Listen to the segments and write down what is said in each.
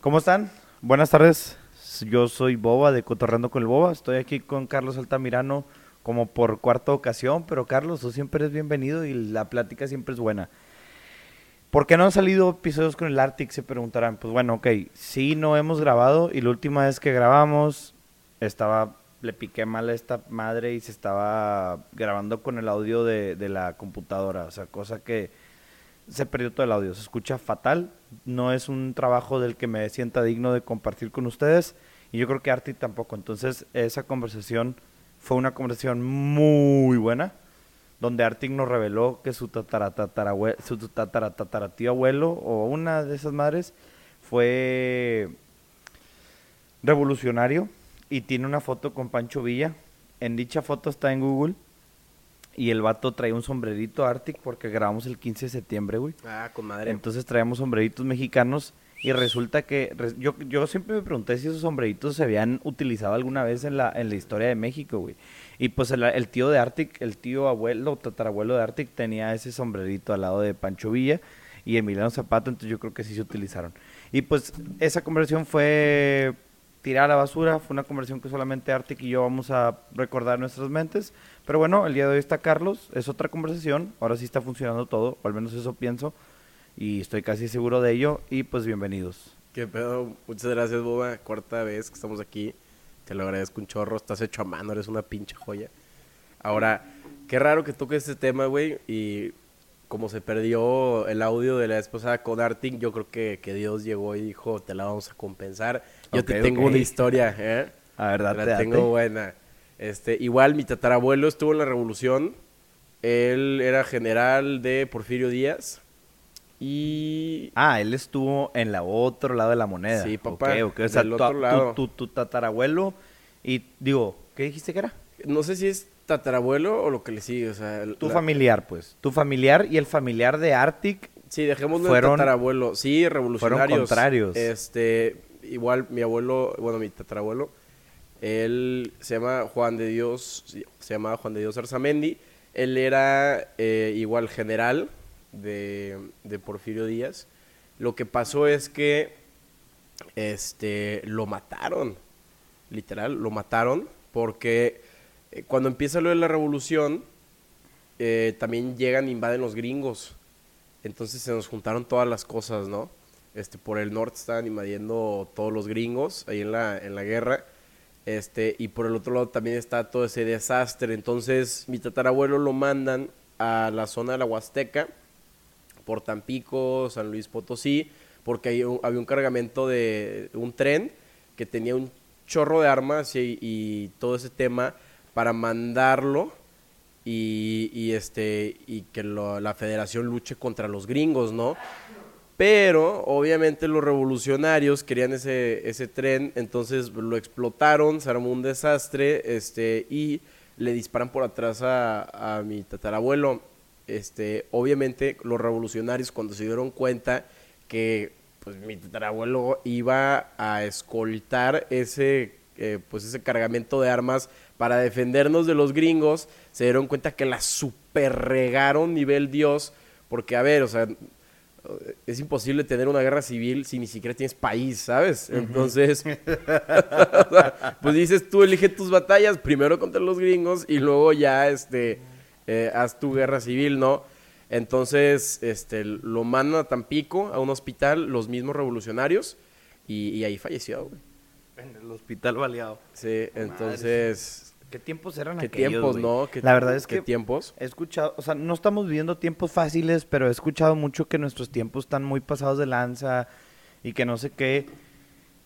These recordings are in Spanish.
¿Cómo están? Buenas tardes. Yo soy Boba de Cotorreando con el Boba. Estoy aquí con Carlos Altamirano como por cuarta ocasión, pero Carlos, tú siempre eres bienvenido y la plática siempre es buena. ¿Por qué no han salido episodios con el Arctic? Se preguntarán. Pues bueno, ok, sí, no hemos grabado y la última vez que grabamos estaba, le piqué mal a esta madre y se estaba grabando con el audio de, de la computadora, o sea, cosa que se perdió todo el audio, se escucha fatal, no es un trabajo del que me sienta digno de compartir con ustedes y yo creo que Arctic tampoco, entonces esa conversación fue una conversación muy buena donde Arctic nos reveló que su tataratatarabuelo, su tataratataratío abuelo o una de esas madres fue revolucionario y tiene una foto con Pancho Villa. En dicha foto está en Google y el vato trae un sombrerito Arctic porque grabamos el 15 de septiembre, güey. Ah, con madre. Entonces traemos sombreritos mexicanos y resulta que res- yo, yo siempre me pregunté si esos sombreritos se habían utilizado alguna vez en la, en la historia de México, güey. Y pues el, el tío de Arctic, el tío abuelo, tatarabuelo de Arctic tenía ese sombrerito al lado de Pancho Villa y Emiliano Zapata, entonces yo creo que sí se utilizaron. Y pues esa conversión fue tirar a la basura, fue una conversión que solamente Arctic y yo vamos a recordar en nuestras mentes. Pero bueno, el día de hoy está Carlos, es otra conversación, ahora sí está funcionando todo, o al menos eso pienso y estoy casi seguro de ello y pues bienvenidos. Qué pedo. Muchas gracias, Boba. Cuarta vez que estamos aquí. Te lo agradezco un chorro. Estás hecho a mano, eres una pinche joya. Ahora, qué raro que toques este tema, güey. Y como se perdió el audio de la pasada con Arctic, yo creo que, que Dios llegó y dijo, te la vamos a compensar. Yo te Ok, tengo ok. una historia, ¿eh? A ver, Te date, la date. tengo buena. Este, igual mi tatarabuelo estuvo en la revolución. Él era general de Porfirio Díaz. Y Ah, él estuvo en la otro lado de la moneda. Sí, papá, Ok, ok, O sea, del tu- otro tu- lado. Tu, tu tatarabuelo y digo, ¿qué dijiste que era? no sé si es tatarabuelo o lo que le sigue. O sea, Tu la- familiar, pues. Tu familiar y el familiar de Arctic. Sí, dejémoslo fueron- en tatarabuelo. Sí, revolucionarios. contrarios. Este, igual mi abuelo, bueno, mi tatarabuelo, él se llama Juan de Dios, se llama Juan de Dios Arzamendi. Él era eh, igual general de, de Porfirio Díaz. Lo que pasó es que este lo mataron. Literal, lo mataron porque eh, cuando empieza lo de la revolución, eh, también llegan invaden los gringos. Entonces se nos juntaron todas las cosas, ¿no? Este, por el norte estaban invadiendo todos los gringos ahí en la, en la guerra. Este, y por el otro lado también está todo ese desastre. Entonces, mi tatarabuelo lo mandan a la zona de la Huasteca, por Tampico, San Luis Potosí, porque había un cargamento de un tren que tenía un chorro de armas y, y todo ese tema para mandarlo y, y, este y que lo- la federación luche contra los gringos, ¿no? Pero obviamente los revolucionarios querían ese, ese tren, entonces lo explotaron, se armó un desastre, este, y le disparan por atrás a, a mi tatarabuelo. Este, obviamente los revolucionarios cuando se dieron cuenta que pues mi tatarabuelo iba a escoltar ese eh, pues ese cargamento de armas para defendernos de los gringos, se dieron cuenta que la super regaron nivel Dios, porque a ver, o sea, es imposible tener una guerra civil si ni siquiera tienes país, ¿sabes? Entonces, o sea, pues dices tú elige tus batallas primero contra los gringos y luego ya este eh, haz tu guerra civil, ¿no? Entonces, este lo mandan a Tampico a un hospital los mismos revolucionarios y, y ahí falleció, güey. En el hospital baleado. Sí, entonces, ¿Qué tiempos eran qué aquellos, tiempos? ¿no? ¿Qué- La verdad es qué que tiempos. he escuchado, o sea, no estamos viviendo tiempos fáciles, pero he escuchado mucho que nuestros tiempos están muy pasados de lanza y que no sé qué.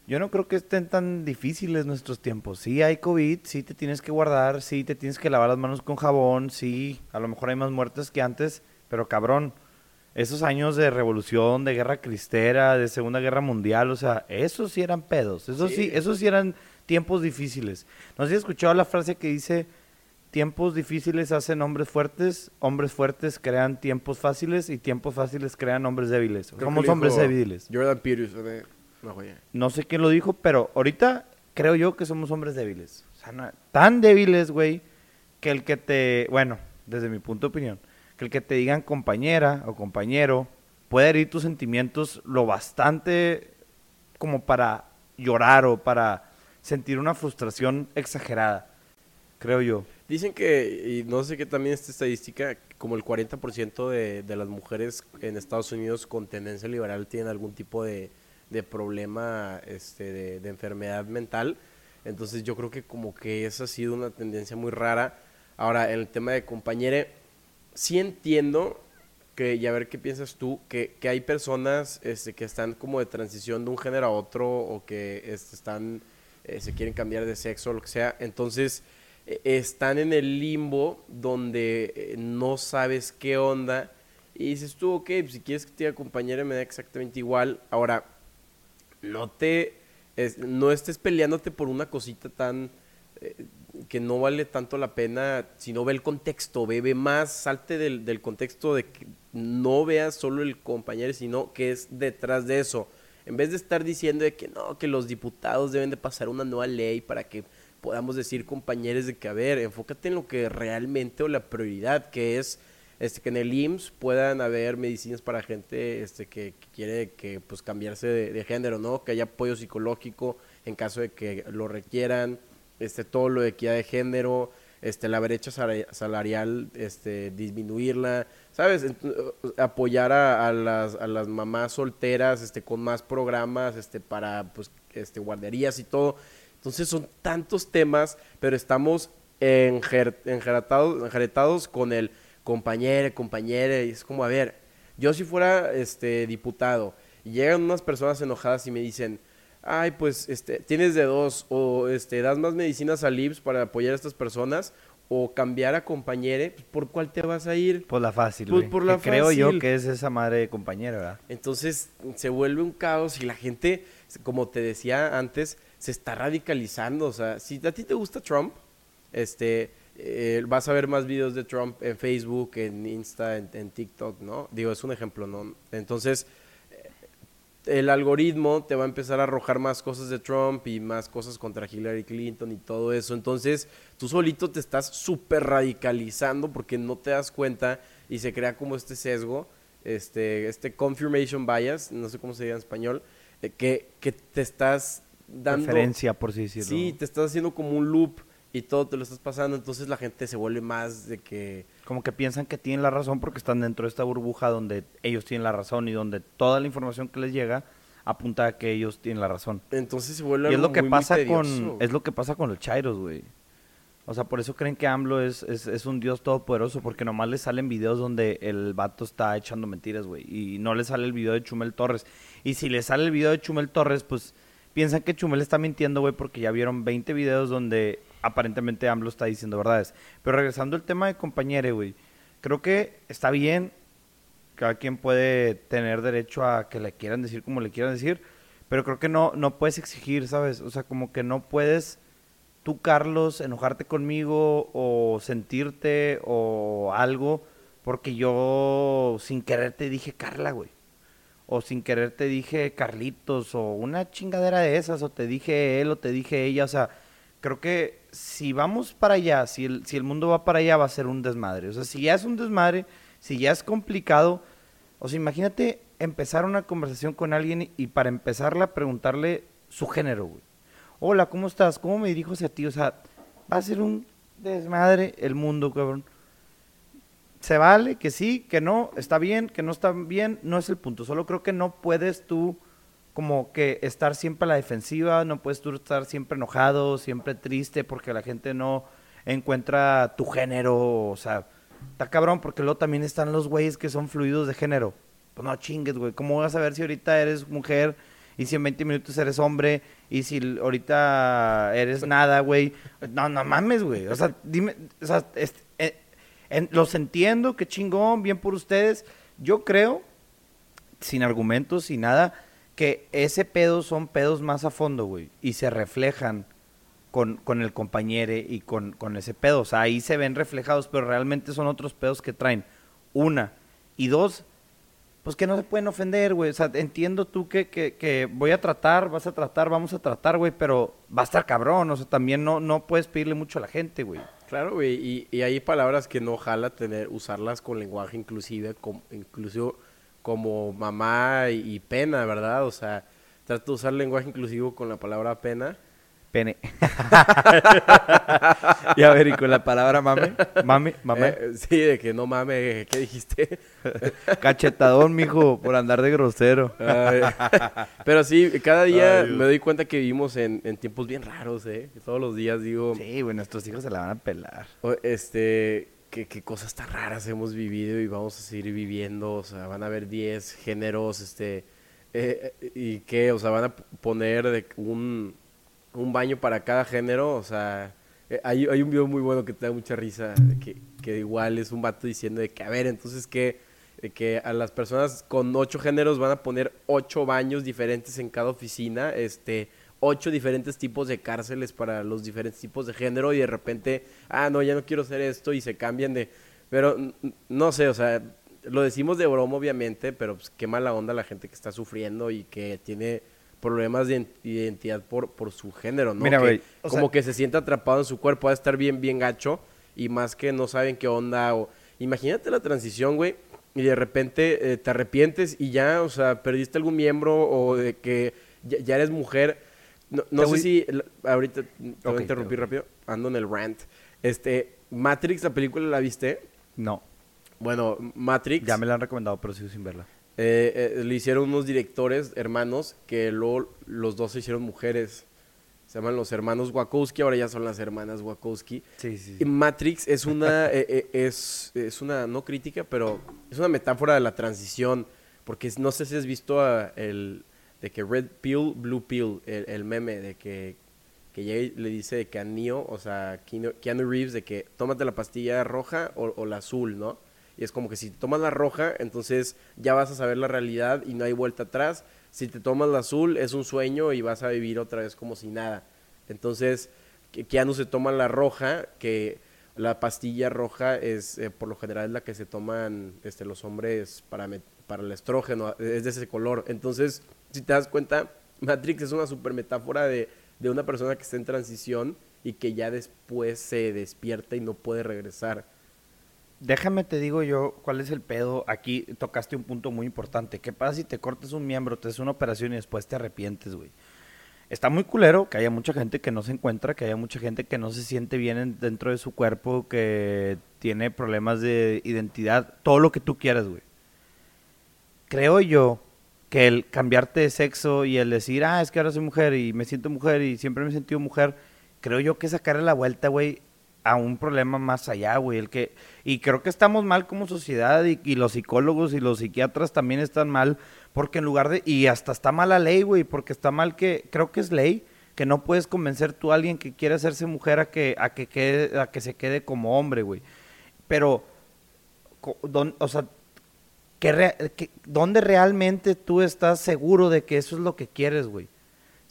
Yo no creo que estén tan difíciles nuestros tiempos. Sí hay COVID, sí te tienes que guardar, sí te tienes que lavar las manos con jabón, sí, a lo mejor hay más muertes que antes, pero cabrón, esos años de revolución, de guerra cristera, de Segunda Guerra Mundial, o sea, esos sí eran pedos, esos sí, Sí. esos sí eran tiempos difíciles. No sé si has escuchado la frase que dice, tiempos difíciles hacen hombres fuertes, hombres fuertes crean tiempos fáciles y tiempos fáciles crean hombres débiles. Somos hombres débiles. Jordan Peterson, eh. No sé quién lo dijo, pero ahorita creo yo que somos hombres débiles. O sea, no- tan débiles, güey, que el que te, bueno, desde mi punto de opinión, que el que te digan compañera o compañero puede herir tus sentimientos lo bastante como para llorar o para sentir una frustración exagerada, creo yo. Dicen que, y no sé qué también esta estadística, como el 40% de, de las mujeres en Estados Unidos con tendencia liberal tienen algún tipo de, de problema este, de, enfermedad mental. Entonces yo creo que como que esa ha sido una tendencia muy rara. Ahora, en el tema de compañere, sí entiendo que, y a ver qué piensas tú, que, que hay personas este, que están como de transición de un género a otro o que este, están, eh, se quieren cambiar de sexo lo que sea. Entonces, eh, están en el limbo donde eh, no sabes qué onda. Y dices tú, ok, pues si quieres que te acompañe me da exactamente igual. Ahora, no te, no estés peleándote por una cosita tan que no vale tanto la pena, si no ve el contexto, ve, ve más, salte del, del contexto de que no veas solo el compañero, sino que es detrás de eso. En vez de estar diciendo de que no, que los diputados deben de pasar una nueva ley para que podamos decir compañeros de que, a ver, enfócate en lo que realmente o la prioridad, que es este, que en el IMSS puedan haber medicinas para gente este, que, quiere que, pues, cambiarse de, de género, ¿no? Que haya apoyo psicológico en caso de que lo requieran, este, todo lo de equidad de género, este, la brecha sala- salarial, este, disminuirla, ¿sabes? Apoyar a, las, a las mamás solteras, este, con más programas, este, para, pues, este, guarderías y todo. Entonces son tantos temas, pero estamos enjer- enjeratados, enjeretados con el compañero, compañera, y es como, a ver, yo si fuera este diputado y llegan unas personas enojadas y me dicen, ay, pues este, tienes de dos, o este, das más medicinas al IMSS para apoyar a estas personas, o cambiar a compañere, pues, ¿por cuál te vas a ir? Por la fácil, Pues por la Que creo yo fácil. que es esa madre de compañera, ¿verdad? Entonces se vuelve un caos y la gente, como te decía antes, se está radicalizando. O sea, si a ti te gusta Trump, este, eh, vas a ver más videos de Trump en Facebook, en Insta, en, en TikTok, ¿no? Digo, es un ejemplo, ¿no? Entonces, el algoritmo te va a empezar a arrojar más cosas de Trump y más cosas contra Hillary Clinton y todo eso. Entonces, tú solito te estás súper radicalizando porque no te das cuenta y se crea como este sesgo, este, este confirmation bias, no sé cómo se diga en español, eh, que, que te estás dando... Referencia, por así decirlo. Sí, te estás haciendo como un loop y todo te lo estás pasando, entonces la gente se vuelve más de que... Como que piensan que tienen la razón porque están dentro de esta burbuja donde ellos tienen la razón y donde toda la información que les llega apunta a que ellos tienen la razón. Entonces se vuelve Y es algo lo que muy, pasa con es lo que pasa con los chairos, güey. O sea, por eso creen que AMLO es, es, es un dios todopoderoso, porque nomás les salen videos donde el vato está echando mentiras, güey. Y no le sale el video de Chumel Torres. Y si le sale el video de Chumel Torres, pues piensan que Chumel está mintiendo, güey, porque ya vieron 20 videos donde aparentemente AMLO está diciendo verdades. Pero regresando al tema de compañere, güey. Creo que está bien. Cada quien puede tener derecho a que le quieran decir como le quieran decir. Pero creo que no, no puedes exigir, ¿sabes? O sea, como que no puedes tú, Carlos, enojarte conmigo o sentirte o algo porque yo sin querer te dije Carla, güey. O sin querer te dije Carlitos o una chingadera de esas o te dije él o te dije ella. O sea, creo que si vamos para allá, si el, si el mundo va para allá va a ser un desmadre. O sea, si ya es un desmadre, si ya es complicado, o sea, imagínate empezar una conversación con alguien y, para empezarla preguntarle su género, güey. Hola, ¿cómo estás? ¿Cómo me dirijo hacia ti? O sea, va a ser un desmadre el mundo, cabrón. Se vale, que sí, que no, está bien, que no está bien, no es el punto. Solo creo que no puedes tú como que estar siempre a la defensiva, no puedes tú estar siempre enojado, siempre triste porque la gente no encuentra tu género, o sea, está cabrón porque luego también están los güeyes que son fluidos de género. Pues no chingues, güey, ¿cómo vas a ver si ahorita eres mujer y si en 20 minutos eres hombre y si ahorita eres nada, güey? No, no mames, güey. O sea, dime, o sea, es- eh, en- los entiendo, qué chingón, bien por ustedes. Yo creo, sin argumentos, sin nada, que ese pedo son pedos más a fondo, güey. Y se reflejan con, con el compañero y con, con ese pedo. O sea, ahí se ven reflejados, pero realmente son otros pedos que traen. Una. Y dos, pues que no se pueden ofender, güey. O sea, entiendo tú que, que, que voy a tratar, vas a tratar, vamos a tratar, güey, pero va a estar cabrón. O sea, también no, no puedes pedirle mucho a la gente, güey. Claro, güey, y, y hay palabras que no jala tener, usarlas con lenguaje inclusive, como, incluso como mamá y, pena, ¿verdad? O sea, trato de usar lenguaje inclusivo con la palabra pena. Pene. y a ver, y con la palabra mame, mame, mame. Eh, sí, de que no mame, ¿qué dijiste? Cachetadón, mijo, por andar de grosero. Ay, pero sí, cada día me doy cuenta que vivimos en, en tiempos bien raros, ¿eh? Todos los días digo, Sí, güey, nuestros hijos se la van a pelar. este, qué, qué cosas tan raras hemos vivido y vamos a seguir viviendo. O sea, van a haber 10 géneros, este, eh, y qué, o sea, van a poner un, un baño para cada género. O sea, eh, hay, hay un video muy bueno que te da mucha risa, que, que igual es un vato diciendo de que, a ver, entonces que, que a las personas con ocho géneros van a poner ocho baños diferentes en cada oficina, este, ocho diferentes tipos de cárceles para los diferentes tipos de género y de repente, ah, no, ya no quiero hacer esto y se cambian de... Pero no sé, o sea, lo decimos de broma obviamente, pero pues qué mala onda la gente que está sufriendo y que tiene problemas de ident- identidad por, por su género, ¿no? Mira, Que como sea- que se siente atrapado en su cuerpo, va a estar bien, bien gacho y más que no saben qué onda o... Imagínate la transición, güey, y de repente eh, te arrepientes y ya, o sea, perdiste algún miembro o de que ya, ya eres mujer. No, no sé voy- si... Ahorita te voy Ok, a interrumpir rápido. Ando en el rant. Este, Matrix, la película, ¿la viste? No, Bueno, Matrix... ya me la han recomendado, pero sigo sin verla. eh, eh, le hicieron unos directores, hermanos, que luego los dos se hicieron mujeres. Se llaman los hermanos Wachowski, ahora ya son las hermanas Wachowski. Sí, sí, Matrix es una, eh, eh, es, es una, no crítica, pero es una metáfora de la transición. Porque no sé si has visto a el, de que Red Pill, Blue Pill, el, el meme de que, que le dice que a Neo, o sea, Keanu, Reeves, de que tómate la pastilla roja o, o la azul, ¿no? Y es como que si tomas la roja, entonces ya vas a saber la realidad y no hay vuelta atrás. Si te tomas la azul, es un sueño y vas a vivir otra vez como si nada. Entonces, Keanu se toma la roja, que la pastilla roja es eh, por lo general la que se toman este, los hombres para, para el estrógeno, es de ese color. Entonces, si te das cuenta, Matrix es una super metáfora de, de una persona que está en transición y que ya después se despierta y no puede regresar. Déjame te digo yo cuál es el pedo. Aquí tocaste un punto muy importante. ¿Qué pasa si te cortas un miembro, te haces una operación y después te arrepientes, güey? Está muy culero que haya mucha gente que no se encuentra, que haya mucha gente que no se siente bien en- dentro de su cuerpo, que tiene problemas de identidad, todo lo que tú quieras, güey. Creo yo que el cambiarte de sexo y el decir, ah, es que ahora soy mujer y me siento mujer y siempre me he sentido mujer, creo yo que sacarle la vuelta, güey, a un problema más allá, güey. El que, y creo que estamos mal como sociedad y, los psicólogos y los psiquiatras también están mal porque en lugar de, y hasta está mal la ley, güey, porque está mal que, creo que es ley, que no puedes convencer tú a alguien que quiere hacerse mujer a que, a que, quede, a que se quede como hombre, güey. Pero, don- o sea, ¿dónde realmente tú estás seguro de que eso es lo que quieres, güey?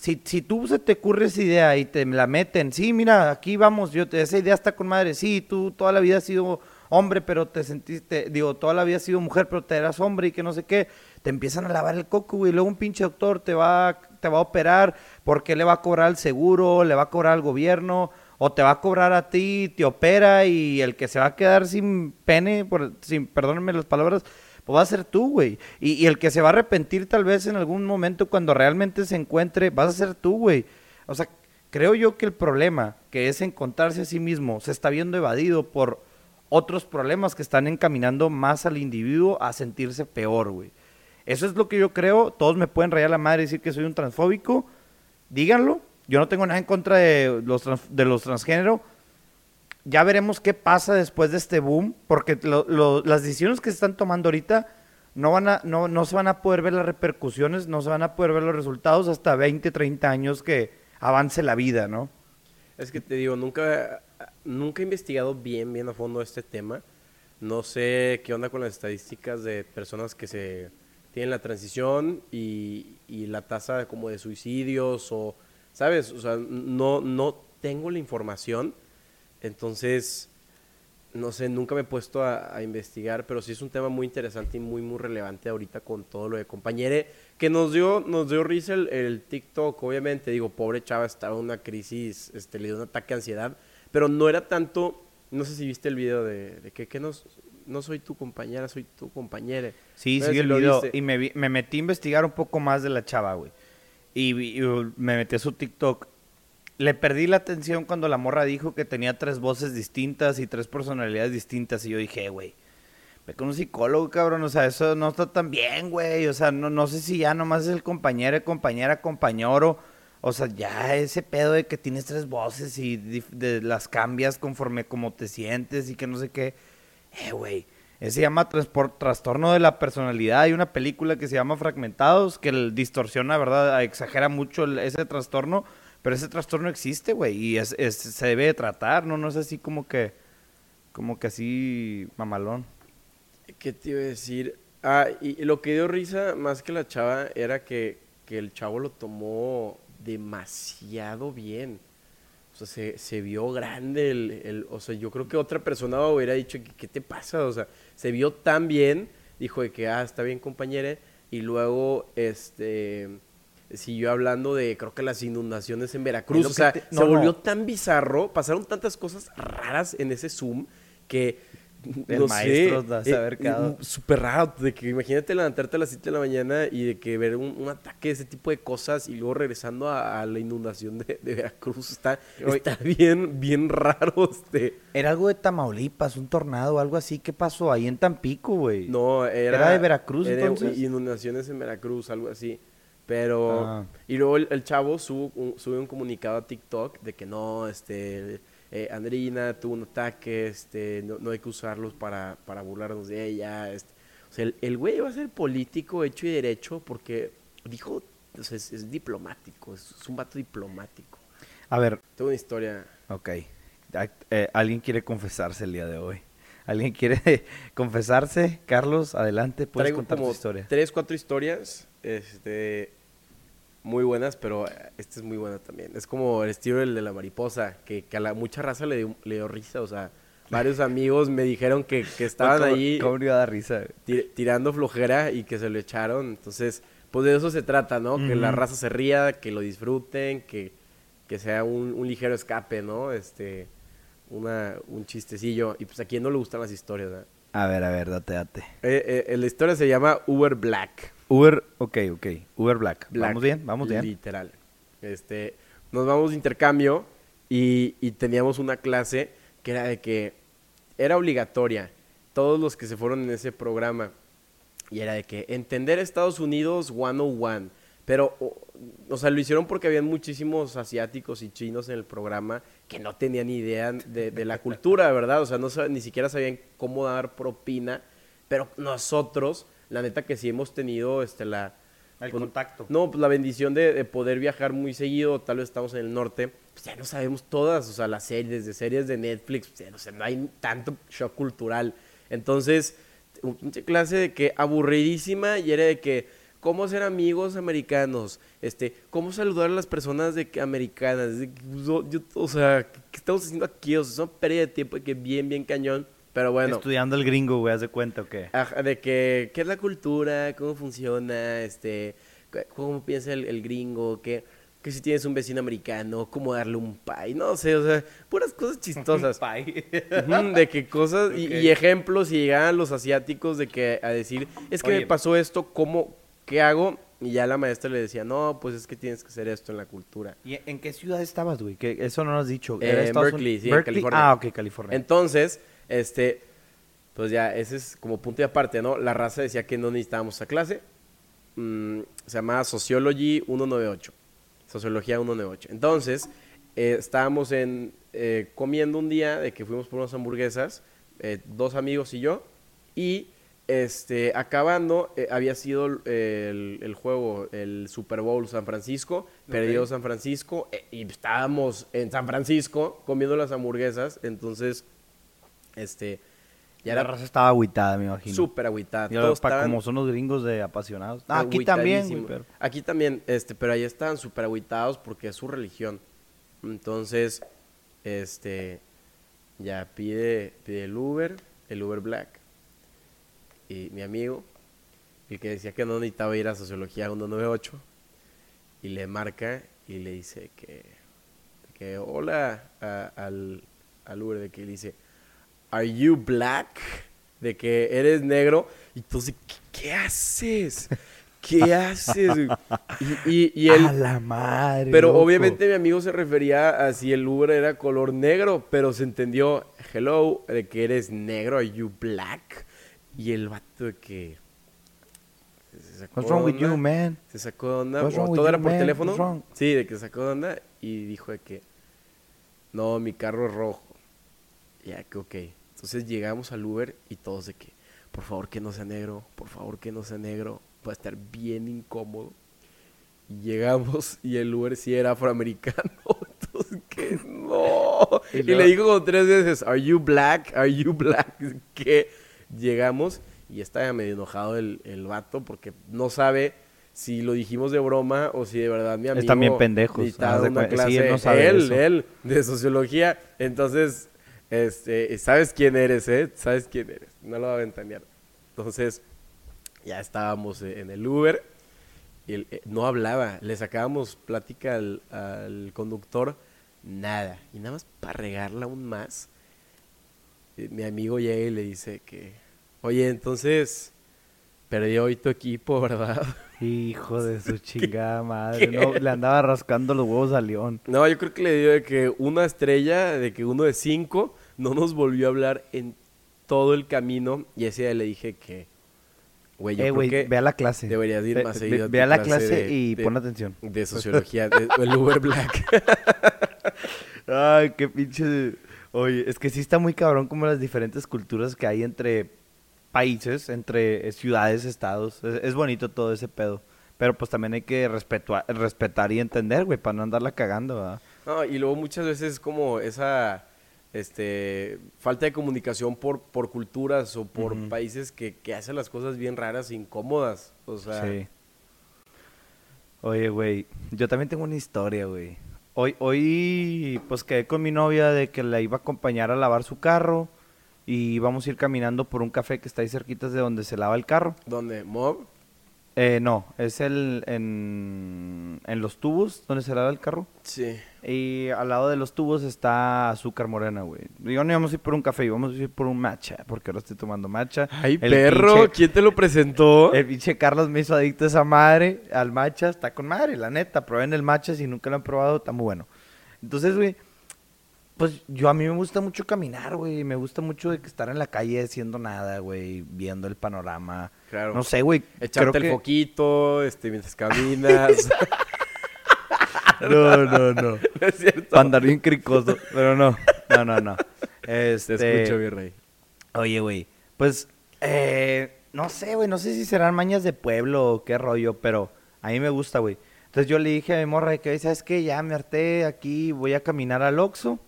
Si, si tú se te ocurre esa idea y te la meten, sí, mira, aquí vamos, yo esa idea está con madre, sí, tú toda la vida has sido hombre, pero te sentiste, digo, toda la vida has sido mujer, pero te eras hombre y que no sé qué, te empiezan a lavar el coco, güey, luego un pinche doctor te va, te va a operar, porque le va a cobrar al seguro, le va a cobrar al gobierno, o te va a cobrar a ti, te opera y el que se va a quedar sin pene, por, sin, perdónenme las palabras, va a ser tú, güey. Y, y el que se va a arrepentir tal vez en algún momento cuando realmente se encuentre, vas a ser tú, güey. O sea, creo yo que el problema, que es encontrarse a sí mismo, se está viendo evadido por otros problemas que están encaminando más al individuo a sentirse peor, güey. Eso es lo que yo creo. Todos me pueden rayar la madre y decir que soy un transfóbico. Díganlo. Yo no tengo nada en contra de los, trans- de los transgénero. Ya veremos qué pasa después de este boom, porque lo- lo- las decisiones que se están tomando ahorita no, van a, no, no se van a poder ver las repercusiones, no se van a poder ver los resultados hasta 20, 30 años que avance la vida, ¿no? Es que te digo, nunca, nunca he investigado bien, bien a fondo este tema. No sé qué onda con las estadísticas de personas que se tienen la transición y, y la tasa como de suicidios o, ¿sabes? O sea, no, no tengo la información. Entonces, no sé, nunca me he puesto a, a investigar, pero sí es un tema muy interesante y muy, muy relevante ahorita con todo lo de compañere, que nos dio, nos dio risa el, el TikTok, obviamente, digo, pobre chava, estaba en una crisis, este, le dio un ataque de ansiedad, pero no era tanto, no sé si viste el video de, de que, que no, no soy tu compañera, soy tu compañera. Sí, No sí, si el lo video. viste. Y me, vi- me metí a investigar un poco más de la chava, güey. y, y me metí a su TikTok. Le perdí la atención cuando la morra dijo que tenía tres voces distintas y tres personalidades distintas. Y yo dije, "Eh, güey, ve con un psicólogo, cabrón. O sea, eso no está tan bien, güey. O sea, no, no sé si ya nomás es el compañero, compañera, compañero. O sea, ya ese pedo de que tienes tres voces y de- las cambias conforme como te sientes y que no sé qué. Eh, güey. Ese se llama trastorno de la personalidad. Hay una película que se llama Fragmentados, que distorsiona, ¿verdad? Exagera mucho el- ese trastorno, pero ese trastorno existe, güey, y es, se debe de tratar, ¿no? No es así como que, como que así mamalón. ¿Qué te iba a decir? Ah, y, lo que dio risa más que la chava era que, que el chavo lo tomó demasiado bien. O sea, se, se vio grande el, el- O sea, yo creo que otra persona hubiera dicho, ¿qué, te pasa? O sea, se vio tan bien, dijo de que, ah, está bien, compañere. Y luego, este... Siguió hablando de, creo que las inundaciones en Veracruz. O sea, se no. volvió tan bizarro, pasaron tantas cosas raras en ese Zoom que... El no maestro sé, quedado. mm, súper raro, de que imagínate levantarte a las 7 de la mañana y de que ver un, un ataque de ese tipo de cosas y luego regresando a, a la inundación de, de Veracruz. Está, está bien, bien raro este. Era algo de Tamaulipas, un tornado, algo así. ¿Qué pasó ahí en Tampico, güey? No, era... ¿Era de Veracruz, era entonces? Inundaciones en Veracruz, algo así. Pero... Ah. Y luego el, el chavo sube un, sube un comunicado a TikTok de que no, este... eh, Andrina tuvo un ataque, este, no, no hay que usarlos para, para burlarnos de ella. Este. O sea, el, güey va a ser político hecho y derecho porque dijo, o sea, es, es diplomático, es, es un vato diplomático. A ver, Tengo una historia. ok. Eh, Alguien quiere confesarse el día de hoy. ¿Alguien quiere confesarse? Carlos, adelante, puedes Traigo contar tu como historia. tres, cuatro historias, este, muy buenas, pero eh, esta es muy buena también. Es como el estilo del de la mariposa, que, que a la mucha raza le dio, le dio risa, o sea, varios amigos me dijeron que, que estaban ¿Cómo- ahí ¿Cómo iba a dar risa? ti- tirando flojera y que se lo echaron, entonces, pues de eso se trata, ¿no? Que la raza se ría, que lo disfruten, que, que sea un, un ligero escape, ¿no? Este, una, un chistecillo, y pues a quien no le gustan las historias, ¿verdad? A ver, a ver, date, date. Eh, eh, la historia se llama Uber Black. Uber, ok, ok. Uber Black. Black, Vamos bien, vamos bien. Literal. Este, nos vamos de intercambio y, y teníamos una clase que era de que era obligatoria. Todos los que se fueron en ese programa. Y era de que entender Estados Unidos 101. Pero, o, o sea, lo hicieron porque habían muchísimos asiáticos y chinos en el programa que no tenían ni idea de, de la cultura, ¿verdad? O sea, no ni siquiera sabían cómo dar propina. Pero nosotros, la neta que sí hemos tenido este, la, El pues, contacto. No, pues la bendición de, de poder viajar muy seguido, tal vez estamos en el norte, pues ya no sabemos todas, o sea, las series, de series de Netflix, pues, ya, no hay tanto shock cultural. Entonces, un pinche clase de que aburridísima y era de que cómo ser amigos americanos, este, cómo saludar a las personas de que, americanas, de que, pues, yo- yo- o sea, ¿qué estamos haciendo aquí? O sea, es una pérdida de tiempo de que bien, bien cañón, pero bueno. Estudiando el gringo, güey, haz de cuenta o qué. Ajá, de que, ¿qué es la cultura? ¿Cómo funciona? Este, ¿Cómo piensa el, el gringo? ¿Qué, que si tienes un vecino americano? ¿Cómo darle un pie? No sé, o sea, puras cosas chistosas. Ujú, de que cosas y, y ejemplos y llegaban los asiáticos de que a decir, es que Oye. me pasó esto, ¿cómo, qué hago? Y ya la maestra le decía, no, pues es que tienes que hacer esto en la cultura. ¿Y en qué ciudad estabas, güey? Que eso no nos has dicho. Eh, ¿Era en Berkeley, sí, en California. Ah, ok, California. Entonces, este, pues ya, ese es como punto y aparte, ¿no? La raza decía que no necesitábamos esa clase. Mm, se llamaba Sociology 198. Sociología 198. Entonces, eh, estábamos en, eh, comiendo un día de que fuimos por unas hamburguesas, eh, dos amigos y yo, y este, acabando, había sido el, el juego, el Super Bowl San Francisco, perdió. San Francisco, y estábamos en San Francisco comiendo las hamburguesas, entonces, este, Ya la raza estaba agüitada, me imagino. súper agüitada. Ya, Todos estaban como son los gringos de apasionados. Ah, aquí también, güey, agüitadísimos. pero... Aquí también, este, pero ahí estaban súper agüitados porque es su religión. Entonces, este, ya pide, pide el Uber, el Uber Black. Y mi amigo, el que decía que no necesitaba ir a Sociología 198, y le marca y le dice que, que hola a- al, al Uber, de que le dice, ¿Are you black? De que eres negro. Y entonces, ¿qué, qué haces? ¿qué haces? güey?" Y, y, y él, A la madre. pero loco. obviamente mi amigo se refería a si el Uber era color negro, pero se entendió, hello, de que eres negro, are you black? Y el vato de que... Se sacó What's wrong with you, man? Se sacó de onda, What's o wrong with todo you, era por man? teléfono. Sí, de que se sacó de onda y dijo de que, no, mi carro es rojo. Ya que ok. Entonces llegamos al Uber y todos de que, por favor que no sea negro, por favor que no sea negro, va a estar bien incómodo. Y llegamos y el Uber sí era afroamericano. Entonces que no. Y le dijo como tres veces, are you black? Are you black? Que llegamos y está medio enojado el, el vato porque no sabe si lo dijimos de broma o si de verdad mi amigo Están bien pendejos, necesitaba una clase sí, él no sabe él, eso. él, de sociología. Entonces, este, sabes quién eres, ¿eh? Sabes quién eres. No lo va a ventanear. Entonces, ya estábamos eh, en el Uber y él, eh, no hablaba. Le sacábamos plática al, al conductor, nada. Y nada más para regarla aún más, eh, mi amigo llega y le dice que, oye, entonces, perdió hoy tu equipo, ¿verdad? Hijo de su chingada madre. No, le andaba rascando los huevos a León. No, yo creo que le dio de que una estrella, de que uno de cinco, no nos volvió a hablar en todo el camino. Y ese día le dije que, güey, yo Eh, creo güey, que ve a la clase. deberías ir más ve- seguido. ve a la clase de- y de- pon atención. De sociología, de- el Uber Black. Ay, qué pinche. Oye, es que sí está muy cabrón como las diferentes culturas que hay entre países, entre eh, ciudades, estados. Es, es bonito todo ese pedo. Pero pues también hay que respetua- respetar y entender, güey, para no andarla cagando, ¿verdad? No, y luego muchas veces es como esa este, falta de comunicación por, por culturas o por países que, que hacen las cosas bien raras e incómodas. O sea, Sí. Oye, güey, yo también tengo una historia, güey. Hoy, hoy, pues quedé con mi novia de que la iba a acompañar a lavar su carro y íbamos a ir caminando por un café que está ahí cerquita de donde se lava el carro. donde Mob, Eh, no, es el en, en los tubos donde se lava el carro. sí. Y al lado de los tubos está azúcar morena, güey. Yo no íbamos a ir por un café, íbamos a ir por un matcha, porque ahora estoy tomando matcha. Ay, El perro, pinche- ¿quién te lo presentó? el pinche Carlos me hizo adicto a esa madre, al matcha, está con madre, la neta. Prueben el matcha si nunca lo han probado, está muy bueno. Entonces, güey, pues yo a mí me gusta mucho caminar, güey. Me gusta mucho estar en la calle haciendo nada, güey, viendo el panorama. Claro. No sé, güey. Echarte el que- foquito, este, mientras caminas. No, no, no. No es cierto. Para andar bien cricoso, pero no. No, no, no. Te Este, escucho, mi rey. Oye, güey, pues, eh, no sé, güey, no sé si serán mañas de pueblo o qué rollo, pero a mí me gusta, güey. Entonces yo le dije a mi morra que, ¿sabes qué? Ya me harté aquí, voy a caminar al Oxxo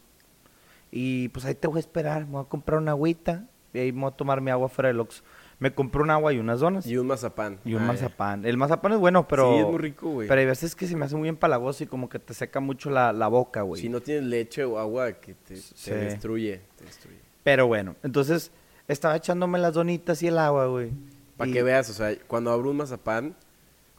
y pues ahí te voy a esperar, me voy a comprar una agüita y ahí me voy a tomar mi agua fuera del Oxxo. Me compré un agua y unas donas Y un mazapán. y un Ah, mazapán. El mazapán es bueno, pero... Sí, es muy rico, güey. Pero hay veces que se me hace muy empalagoso y como que te seca mucho la, la boca, güey. Si no tienes leche o agua, que te, destruye. Te destruye. Pero bueno, entonces estaba echándome las donitas y el agua, güey. Para Y que veas, o sea, cuando abro un mazapán,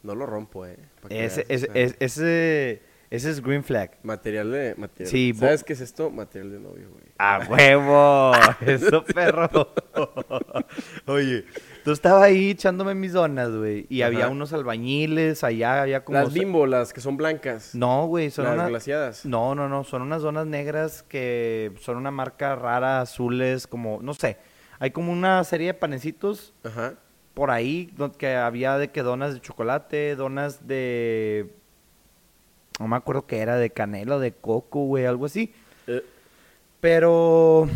no lo rompo, ¿eh? Ese, veas, o sea, es- ese, ese es green flag. Material de... Material. Sí, ¿Sabes qué es esto? Material de novio, güey. ¡A huevo! Eso, perro. Oye, tú estaba ahí echándome mis donas, güey. Y había unos albañiles, allá había como... Las bimbo, las que son blancas. No, güey, son las glaciadas. No, no, no, son unas donas negras que son una marca rara, azules, como, no sé. Hay como una serie de panecitos Ajá. por ahí que había de que donas de chocolate, donas de... No me acuerdo qué era, de canela de coco, güey, algo así. Eh, Pero...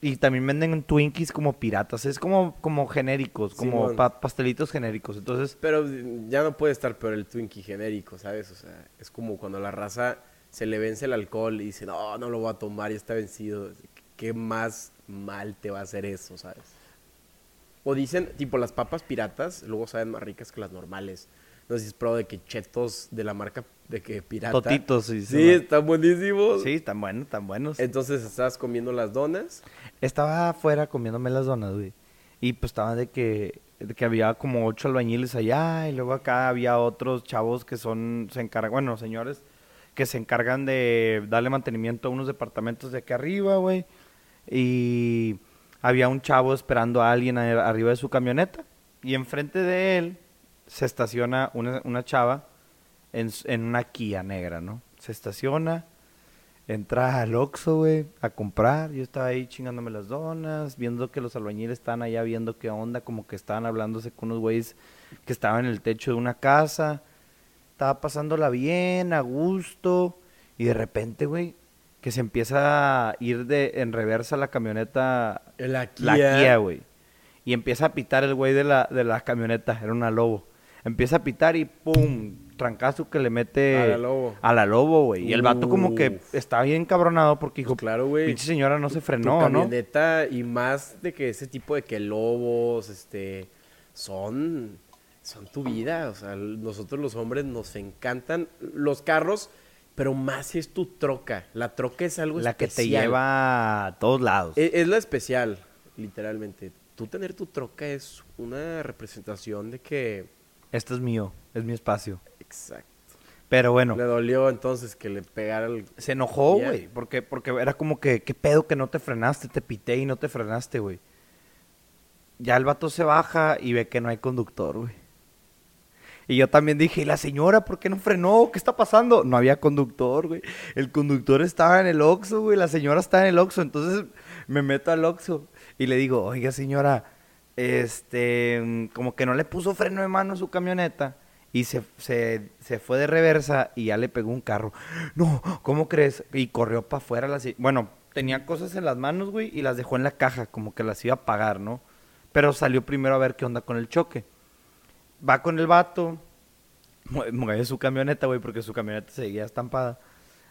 Y también venden Twinkies como piratas, es como, como genéricos, como pa- pastelitos genéricos. Entonces, pero ya no puede estar peor el Twinkie genérico, ¿sabes? O sea, es como cuando la raza se le vence el alcohol y dice, no, no lo voy a tomar, ya está vencido. ¿Qué más mal te va a hacer eso, sabes? O dicen, tipo, las papas piratas luego saben más ricas que las normales. No sé si es pro de que chetos de la marca de que pirata. totitos, sí. Sí, están buenísimos. Sí, están buenos, están buenos. Entonces estabas comiendo las donas. Estaba afuera comiéndome las donas, güey. Y pues estaba de que, de que había como ocho albañiles allá y luego acá había otros chavos que son, se encargan, bueno, señores, que se encargan de darle mantenimiento a unos departamentos de aquí arriba, güey. Y había un chavo esperando a alguien a- arriba de su camioneta. Y enfrente de él, se estaciona una, una chava en, en una Kia negra, ¿no? Se estaciona, entra al Oxxo, güey, a comprar. Yo estaba ahí chingándome las donas, viendo que los albañiles estaban allá viendo qué onda, como que estaban hablándose con unos güeyes que estaban en el techo de una casa. Estaba pasándola bien, a gusto, y de repente, güey, que se empieza a ir de en reversa la camioneta La Kia. la Kia, güey. Y empieza a pitar el güey de la, de la camioneta, era una lobo. Empieza a pitar y pum, trancazo que le mete A la Lobo. a la lobo, güey. Y el vato como que estaba bien cabronado porque dijo, Pues claro, güey. pinche señora no se Tu frenó, ¿no? camioneta y más de que ese tipo de que lobos, este, son, son tu vida. O sea, nosotros los hombres nos encantan los carros, pero más si es tu troca. La troca es algo La que te especial. lleva a todos lados. Es, es la especial, literalmente. Tú tener tu troca es una representación de que... Esto es mío, es mi espacio. Exacto. Pero bueno, Le dolió entonces que le pegara el... se enojó, güey, porque, porque era como que, ¿qué pedo que no te frenaste? Te pité y no te frenaste, güey. Ya el vato se baja y ve que no hay conductor, güey. Y yo también dije, ¿y la señora por qué no frenó? ¿Qué está pasando? No había conductor, güey. El conductor estaba en el Oxxo, güey. La señora estaba en el Oxxo. Entonces me meto al Oxxo y le digo, oiga, señora, este, como que no le puso freno de mano a su camioneta y se, se, se fue de reversa y ya le pegó un carro. No, ¿cómo crees? Y corrió para afuera. La, se- bueno, tenía cosas en las manos, güey, y las dejó en la caja, como que las iba a pagar, ¿no? Pero salió primero a ver qué onda con el choque. Va con el vato, mue- mueve su camioneta, güey, porque su camioneta seguía estampada.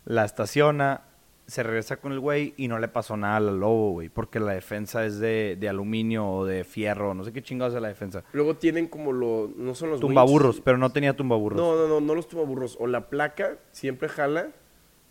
La estaciona, se regresa con el güey y no le pasó nada al lobo, güey, porque la defensa es de, de aluminio o de fierro, no sé qué chingados es la defensa. Luego tienen como lo... No son los Tumbaburros, winch, pero no tenía tumbaburros. No, no, no, no los tumbaburros. O la placa siempre jala,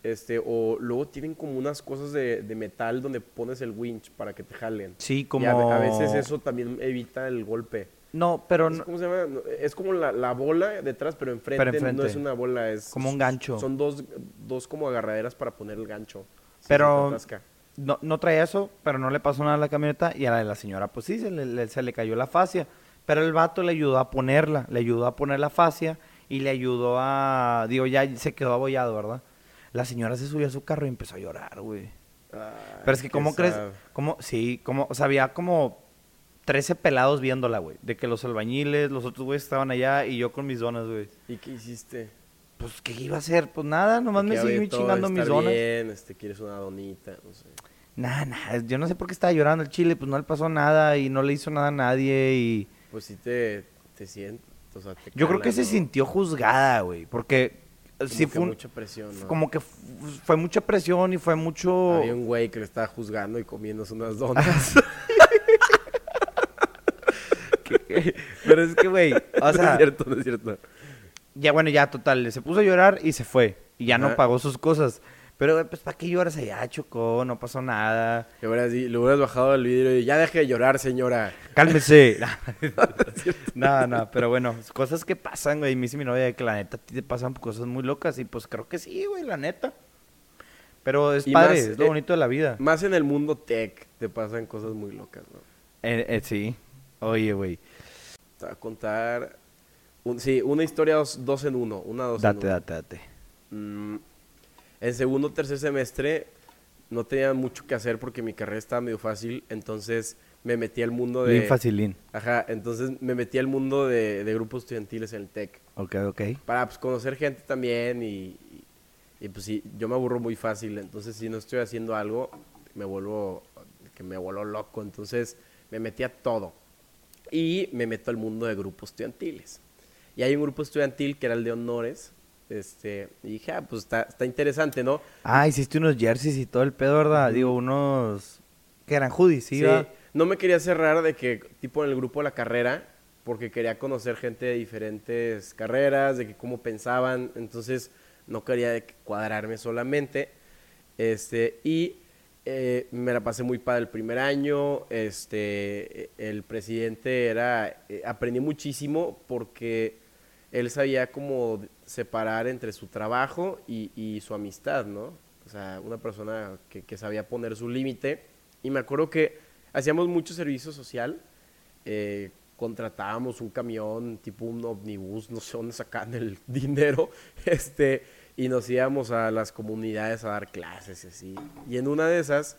este, o luego tienen como unas cosas de, de metal donde pones el winch para que te jalen. Sí, Y como... a veces eso también evita el golpe. No, pero no- ¿Cómo se llama? No, Es como la, la bola detrás, pero enfrente, Pero enfrente. no es una bola, es... Como un gancho. Son dos, dos como agarraderas para poner el gancho. si Pero- se te atasca. no, no traía eso, pero no le pasó nada a la camioneta y a la de la señora, pues sí, se le, le- se le cayó la fascia. Pero el vato le ayudó a ponerla, le ayudó a poner la fascia y le ayudó a... Digo, ya se quedó abollado, ¿verdad? La señora se subió a su carro y empezó a llorar, güey. Ay, Pero es que, qué ¿cómo crees? sad. ¿Cómo? Sí, como, o sea, había como 13 pelados viéndola, güey. De que los albañiles, los otros güeyes estaban allá y yo con mis donas, güey. ¿Y qué hiciste? Pues, ¿qué iba a hacer? Pues nada, nomás me seguí todo chingando mis donas. bien, este, quieres una donita, no sé. Nah, nah, yo no sé por qué estaba llorando el chile, pues no le pasó nada y no le hizo nada a nadie y... Pues sí te, te sientes, o sea, te Yo creo que se sintió juzgada, güey, porque Como sí fue un- mucha presión, ¿no? como que fue mucha presión y fue mucho... Había un güey que le estaba juzgando y comiéndose unas donas. Pero es que, güey, o no es sea, cierto, no es cierto. ya bueno, ya total, se puso a llorar y se fue y ya no pagó sus cosas. Pero, güey, pues, ¿para qué lloras allá, Chocó? No pasó nada. Le hubieras, hubieras bajado el vidrio y ya deje de llorar, señora. Cálmese. no, no, pero bueno, cosas que pasan, güey. Me dice mi novia que la neta a ti te pasan cosas muy locas y pues creo que sí, güey, la neta. Pero es Y padre, más, es lo eh, bonito de la vida. Más en el mundo tech te pasan cosas muy locas, ¿no? Eh, eh, sí. Oye, güey, Te voy a contar, un- sí, una historia dos, dos en uno, una dos en date, uno. date, date. Mm, en segundo o tercer semestre no tenía mucho que hacer porque mi carrera estaba medio fácil, entonces me metí al mundo de... Bien facilín. Ajá, entonces me metí al mundo de, de grupos estudiantiles en el TEC. Ok, ok. Para pues, conocer gente también y, y- y, pues sí, yo me aburro muy fácil, entonces si no estoy haciendo algo, me vuelvo, que me vuelvo loco, entonces me metí a todo. Y me meto al mundo de grupos estudiantiles. Y hay un grupo estudiantil que era el de honores, este, y dije, ah, pues está, está interesante, ¿no? Ah, hiciste unos jerseys y todo el pedo, ¿verdad? Digo, unos... que eran hoodies, ¿sí? Sí, no me quería cerrar de que, tipo en el grupo de la carrera, porque quería conocer gente de diferentes carreras, de que cómo pensaban, entonces no quería cuadrarme solamente. Este, y eh, me la pasé muy padre el primer año, este, el presidente era, eh, aprendí muchísimo porque él sabía cómo separar entre su trabajo y, su amistad, ¿no? O sea, una persona que, que sabía poner su límite. Y me acuerdo que hacíamos mucho servicio social, eh, contratábamos un camión, tipo un omnibus, no sé dónde sacaban el dinero, este, y nos íbamos a las comunidades a dar clases y así. Y en una de esas,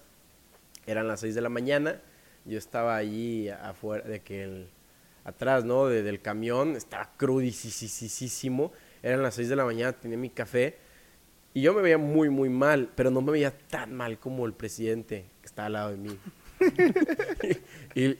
eran las 6 de la mañana, yo estaba allí afuera, de que el, atrás, ¿no? del camión, estaba crudísimo, eran las 6 de la mañana, tenía mi café, y yo me veía muy, muy mal, pero no me veía tan mal como el presidente que estaba al lado de mí. y,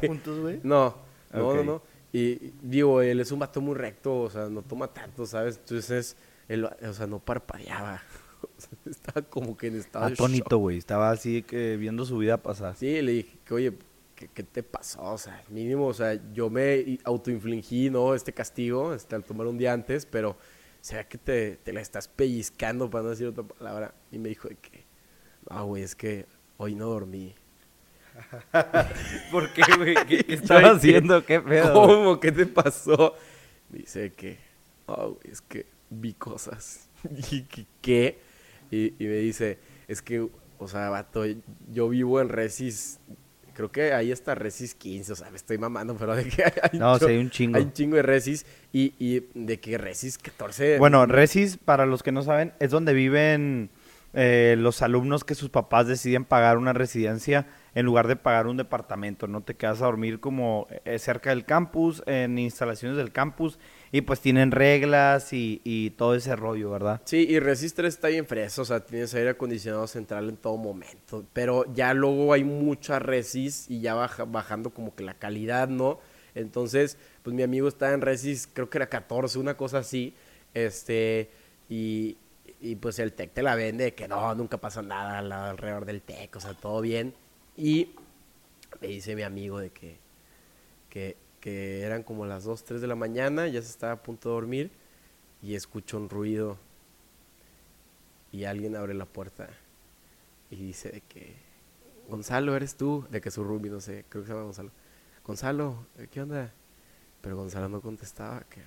juntos, güey? No, no, no, no. Y digo, él es un vato muy recto, o sea, no toma tanto, ¿sabes? Entonces, él, o sea, no parpadeaba. estaba como que en estado Atónito, güey. Estaba así que viendo su vida pasar. Sí, le dije que, oye, ¿qué, te pasó? O sea, mínimo, o sea, yo me autoinfligí, ¿no? Este castigo, este, al tomar un día antes, pero se ve que te, te la estás pellizcando para no decir otra palabra. Y me dijo de que, ah, güey, es que hoy no dormí. ¿Por qué, güey? ¿Qué, estaba haciendo? ¿Qué pedo? ¿Cómo? ¿Qué te pasó? Dice que, oh, güey, es que vi cosas. ¿Y qué? Y, y me dice, es que, o sea, vato, yo vivo en Resis creo que ahí está Resis 15, o sea, me estoy mamando, pero de que hay, no, sí, hay un chingo. Hay un chingo de Resis y, y de que Resis 14. Bueno, Resis, para los que no saben, es donde viven eh, los alumnos que sus papás deciden pagar una residencia en lugar de pagar un departamento. No te quedas a dormir como eh, cerca del campus, en instalaciones del campus, y pues tienen reglas y, todo ese rollo, ¿verdad? Sí, y Resistor está bien fresco, o sea, tienes aire acondicionado central en todo momento, pero ya luego hay mucha Resis y ya baja, bajando como que la calidad, ¿no? Entonces, pues mi amigo está en Resis, creo que era 14, una cosa así, este, y, y pues el tech te la vende, que no, nunca pasa nada alrededor del tech, o sea, todo bien. Y me dice mi amigo de que, que, que eran como las 2, 3 de la mañana, ya se estaba a punto de dormir y escucho un ruido y alguien abre la puerta y dice de que, Gonzalo, ¿eres tú? De que su roomie, no sé, creo que se llama Gonzalo. Gonzalo, ¿qué onda? Pero Gonzalo no contestaba, que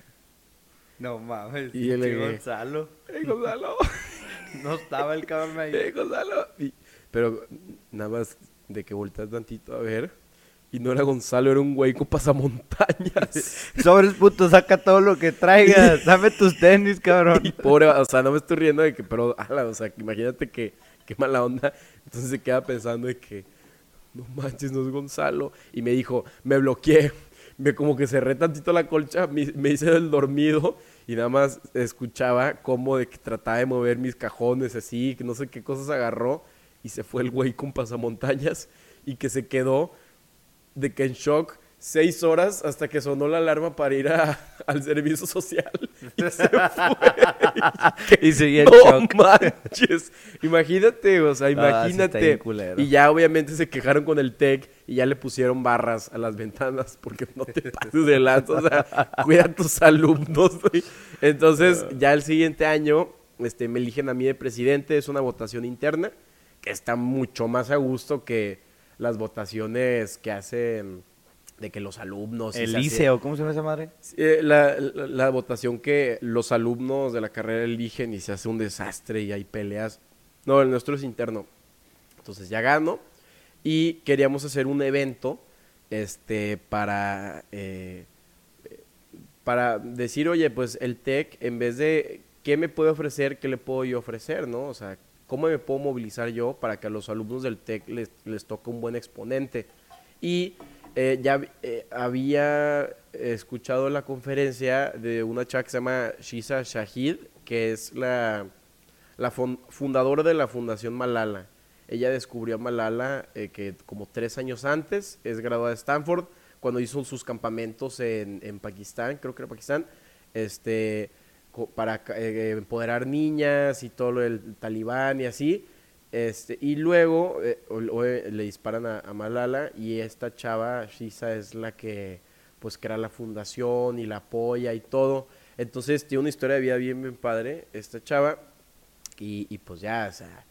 no mames. Y el Gonzalo. ¡Ey, Gonzalo! no estaba el cabrón ahí. ¡Ey, Gonzalo! pero nada más de que volteas tantito a ver. Y no era Gonzalo, era un güey con pasamontañas. Sobres puto, saca todo lo que traigas. Dame tus tenis, cabrón. Y pobre, o sea, no me estoy riendo de que, pero, ala, o sea, imagínate que, qué mala onda. Entonces se queda pensando de que, no manches, no es Gonzalo. Y me dijo, me bloqueé me como que cerré tantito la colcha, me, hice el dormido y nada más escuchaba como de que trataba de mover mis cajones así, que no sé qué cosas agarró y se fue el güey con pasamontañas y que se quedó de que en shock seis horas hasta que sonó la alarma para ir al servicio social. Y se fue. y seguía no manches. Imagínate, o sea, ah, imagínate. y ya obviamente se quejaron con el TEC y ya le pusieron barras a las ventanas porque no te pases de lanza. O sea, cuida a tus alumnos. Entonces, ah. ya el siguiente año este, me eligen a mí de presidente. Es una votación interna que está mucho más a gusto que las votaciones que hacen de que los alumnos... El liceo, ¿cómo se llama esa madre? Eh, la, votación que los alumnos de la carrera eligen y se hace un desastre y hay peleas. No, el nuestro es interno. Entonces ya gano y queríamos hacer un evento este, para, eh, para decir, oye, pues el TEC, en vez de qué me puede ofrecer, qué le puedo yo ofrecer, ¿no? O sea, ¿cómo me puedo movilizar yo para que a los alumnos del TEC les, les toque un buen exponente? Y eh, ya eh, había escuchado la conferencia de una chava que se llama Shisa Shahid, que es la, la fundadora de la Fundación Malala. Ella descubrió a Malala eh, que como tres años antes es graduada de Stanford, cuando hizo sus campamentos en, en Pakistán, creo que era Pakistán, este, para empoderar niñas y todo lo del talibán y así. Este, y luego eh, eh, le disparan a, Malala y esta chava, Shisa, es la que pues crea la fundación y la apoya y todo. Entonces tiene una historia de vida bien, bien padre, esta chava. Y, pues ya, o sea,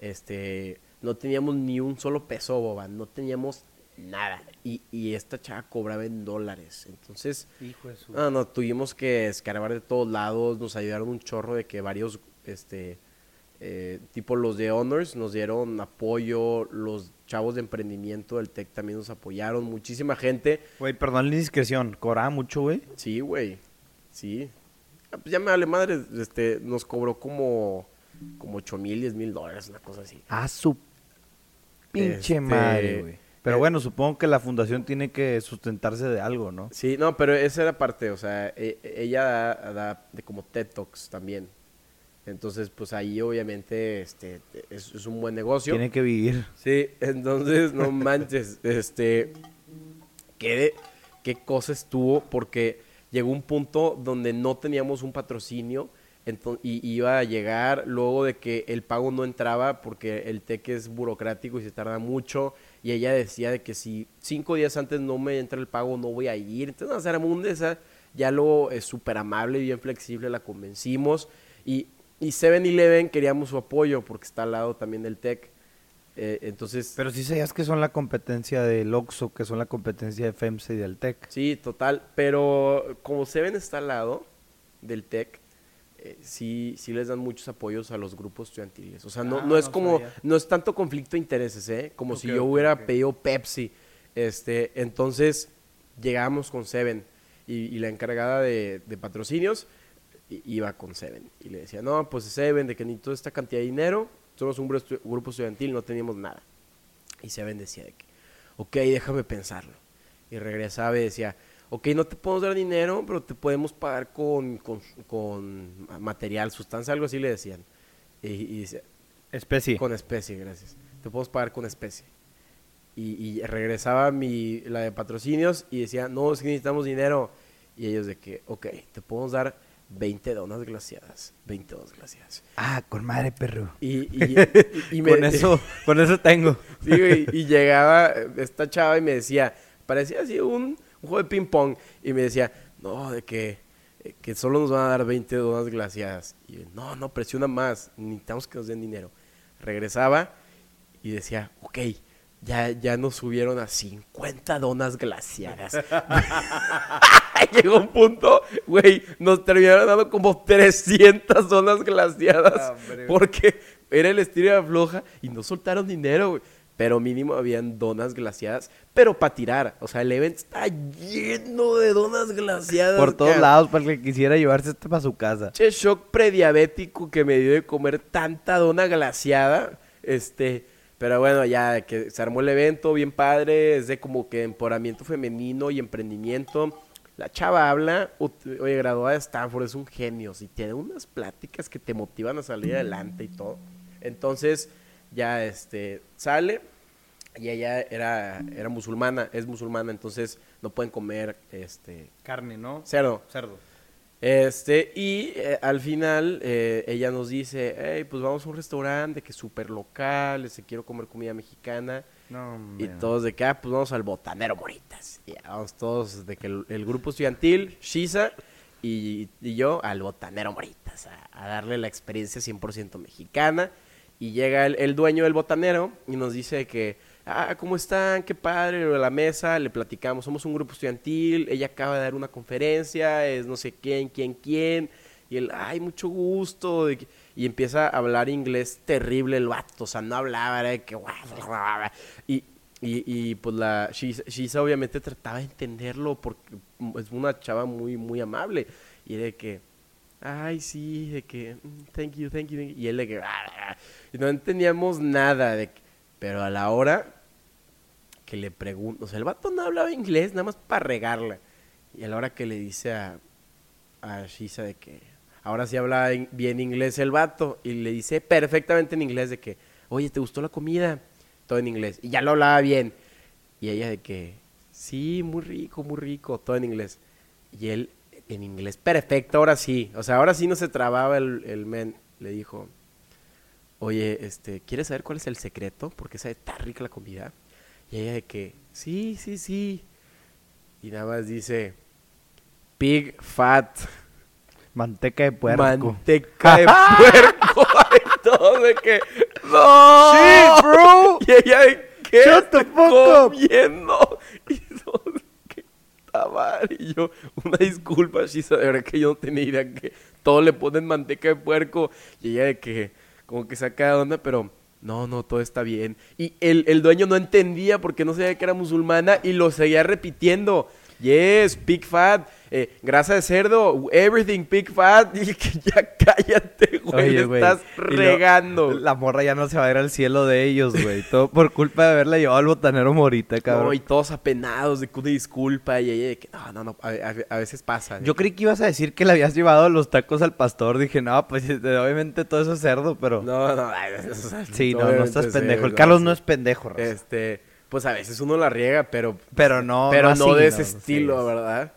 este, no teníamos ni un solo peso, boba, no teníamos nada. Y, y esta chava cobraba en dólares. Entonces, Hijo no, no, tuvimos que escarbar de todos lados, nos ayudaron un chorro de que varios, este, eh, tipo los de Honors nos dieron apoyo, los chavos de emprendimiento del TEC también nos apoyaron, muchísima gente. Güey, perdón la indiscreción, cobraba mucho, güey. Sí, güey, sí. Ah, pues ya me vale madre, este, nos cobró como, como 8 mil, 10 mil dólares, una cosa así. Ah, su pinche Este, madre, güey. Pero eh, bueno, supongo que la fundación tiene que sustentarse de algo, ¿no? Sí, no, pero esa era parte, o sea, e- ella da, da de como TED Talks también. Entonces, pues ahí obviamente este, es, es un buen negocio. Tiene que vivir. Sí, entonces, no manches, este, qué, qué cosa estuvo, porque llegó un punto donde no teníamos un patrocinio y iba a llegar luego de que el pago no entraba porque el TEC es burocrático y se tarda mucho y ella decía de que si cinco días antes no me entra el pago no voy a ir. Entonces, no, Saramunde, esa ya luego es súper amable y bien flexible, la convencimos y, y 7-Eleven queríamos su apoyo porque está al lado también del TEC. Eh, entonces, Pero sí sabías que son la competencia del Oxxo, que son la competencia de FEMSA y del TEC. sí, total. Pero como Seven está al lado del TEC, eh, sí, sí les dan muchos apoyos a los grupos estudiantiles. O sea, no, Ah, no es no como, sabía. no es tanto conflicto de intereses, ¿eh? Como si yo hubiera ok. pedido Pepsi. Este, entonces, llegamos con Seven y, y la encargada de, de patrocinios iba con Seven. Y le decía, no, pues Seven, de que necesito esta cantidad de dinero, somos un grupo estudiantil, no teníamos nada. Y Seven decía de que, ok, déjame pensarlo. Y regresaba y decía, ok, no te podemos dar dinero, pero te podemos pagar con, con, con material, sustancia, algo así le decían. Y, y decía, Especie. con especie, gracias. Te podemos pagar con especie. Y, y regresaba mi, la de patrocinios y decía, no, es que necesitamos dinero. Y ellos de que, ok, te podemos dar 20 donas glaciadas. 20 donas glaciadas. Ah, con madre, perro. Y, y, me- con eso, con eso tengo. Sí, y llegaba esta chava y me decía, parecía así un, un juego de ping pong, y me decía, no, de que, eh, que solo nos van a dar 20 donas glaciadas. Y yo, no, no, presiona más, necesitamos que nos den dinero. Regresaba y decía, ok, ya, ya nos subieron a 50 donas glaciadas. Llegó un punto, güey, nos terminaron dando como 300 donas glaciadas. Ah, porque era el estilo de floja y no soltaron dinero, güey. Pero mínimo habían donas glaciadas, pero para tirar. O sea, el evento está lleno de donas glaciadas. Por todos cara. lados, para el que quisiera llevarse este para su casa. Che, shock prediabético que me dio de comer tanta dona glaciada. Este, pero bueno, ya que se armó el evento, bien padre, es de como que empoderamiento femenino y emprendimiento. La chava habla, oye, graduada de Stanford, es un genio, y da unas pláticas que te motivan a salir adelante y todo. Entonces, ya este, sale, y ella era, era musulmana, es musulmana, entonces no pueden comer este, Carne, ¿no? cerdo. Cerdo. Este, y eh, al final eh, ella nos dice, hey, pues vamos a un restaurante que es súper local, se quiero comer comida mexicana. No, Y todos de que, ah, pues vamos al Botanero Moritas. Y vamos todos de que el, el grupo estudiantil, Shiza y, y yo al Botanero Moritas, a, a darle la experiencia 100% mexicana. Y llega el, el dueño del botanero y nos dice que, ah, ¿cómo están? Qué padre, lo de la mesa, le platicamos, somos un grupo estudiantil, ella acaba de dar una conferencia, es no sé quién, quién, quién. Y él, ay, mucho gusto. Y empieza a hablar inglés terrible el vato, o sea, no hablaba, era de que... Y, y, y pues la Shisa, Shisa obviamente trataba de entenderlo porque es una chava muy, muy amable. Y de que, ay, sí, de que, "Mm, thank you, thank you, thank you". Y él de que, "Ah", y no entendíamos nada. De que- pero a la hora que le pregunto, o sea, el vato no hablaba inglés, nada más para regarla. Y a la hora que le dice a, a Shisa de que ahora sí habla in- bien inglés el vato y le dice perfectamente en inglés de que, oye, ¿te gustó la comida? Todo en inglés. Y ya lo hablaba bien. Y ella de que, sí, muy rico, muy rico, todo en inglés. Y él en inglés perfecto, ahora sí. O sea, ahora sí no se trababa el, el men. Le dijo, oye, este, ¿quieres saber cuál es el secreto? Porque sabe tan rica la comida. Y ella de que, sí, sí, sí. Y nada más dice, pig fat. Manteca de puerco. Manteca de puerco. Todo de que, ¡No! Sí, bro. Y ella de ¿qué Shut the estoy fuck up. comiendo? Y todos de que, "Ta madre". Y yo, una disculpa, Shisa, de verdad que yo no tenía idea que todo le ponen manteca de puerco. Y ella de que, como que saca de onda, pero no, no, todo está bien. Y el, el dueño no entendía porque no sabía que era musulmana y lo seguía repitiendo. Yes, pig fat, eh, grasa de cerdo, everything pig fat. Y que ya cállate, güey, Oye, güey, estás lo- regando. La morra ya no se va a ir al cielo de ellos, güey. Todo por culpa de haberla llevado al botanero morita, cabrón. No, y todos apenados de que una disculpa y ella de que no, no, no, a, a- a veces pasa. Yo creí que ibas a decir que le habías llevado los tacos al pastor. Dije, no, pues obviamente todo eso es cerdo, pero... No, no, ay, sí, no, no estás pendejo. El Carlos no es pendejo, raza. Este, pues a veces uno la riega, pero Pero no, pero no, así, de ese estilo, ¿verdad?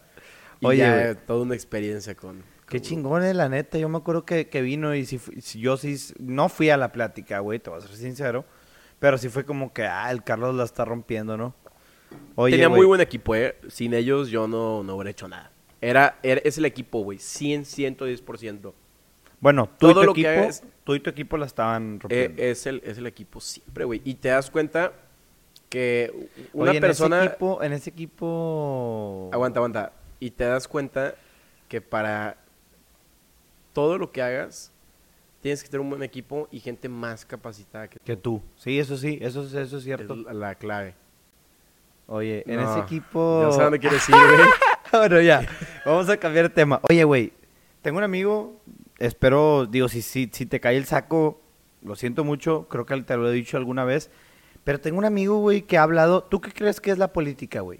Y Oye, ya, güey. toda una experiencia con... Qué chingón, eh, la neta. Yo me acuerdo que, que vino y si, si yo sí, no fui a la plática, güey, te voy a ser sincero. Pero sí fue como que, ah, el Carlos la está rompiendo, ¿no? Oye, Tenía güey, muy buen equipo, ¿eh? Sin ellos yo no, no hubiera hecho nada. Era, era- es el equipo, güey. 100, 110%. Bueno, tú y todo tu lo que equipo, hagas- tú y tu equipo la estaban Eh, rompiendo. es, el, es el equipo siempre, güey. Y te das cuenta que una Oye, persona... En ese equipo, en ese equipo... Aguanta, aguanta. Y te das cuenta que para todo lo que hagas, tienes que tener un buen equipo y gente más capacitada que Que tú. Sí, eso sí, eso, es- eso es cierto. la, la clave. Oye, en No, ese equipo... Ya sé dónde quieres ir, güey. bueno, ya. Vamos a cambiar de tema. Oye, güey. Tengo un amigo. Espero, digo, si, si, si te cae el saco, lo siento mucho. Creo que te lo he dicho alguna vez. Pero tengo un amigo, güey, que ha hablado. ¿Tú qué crees que es la política, güey?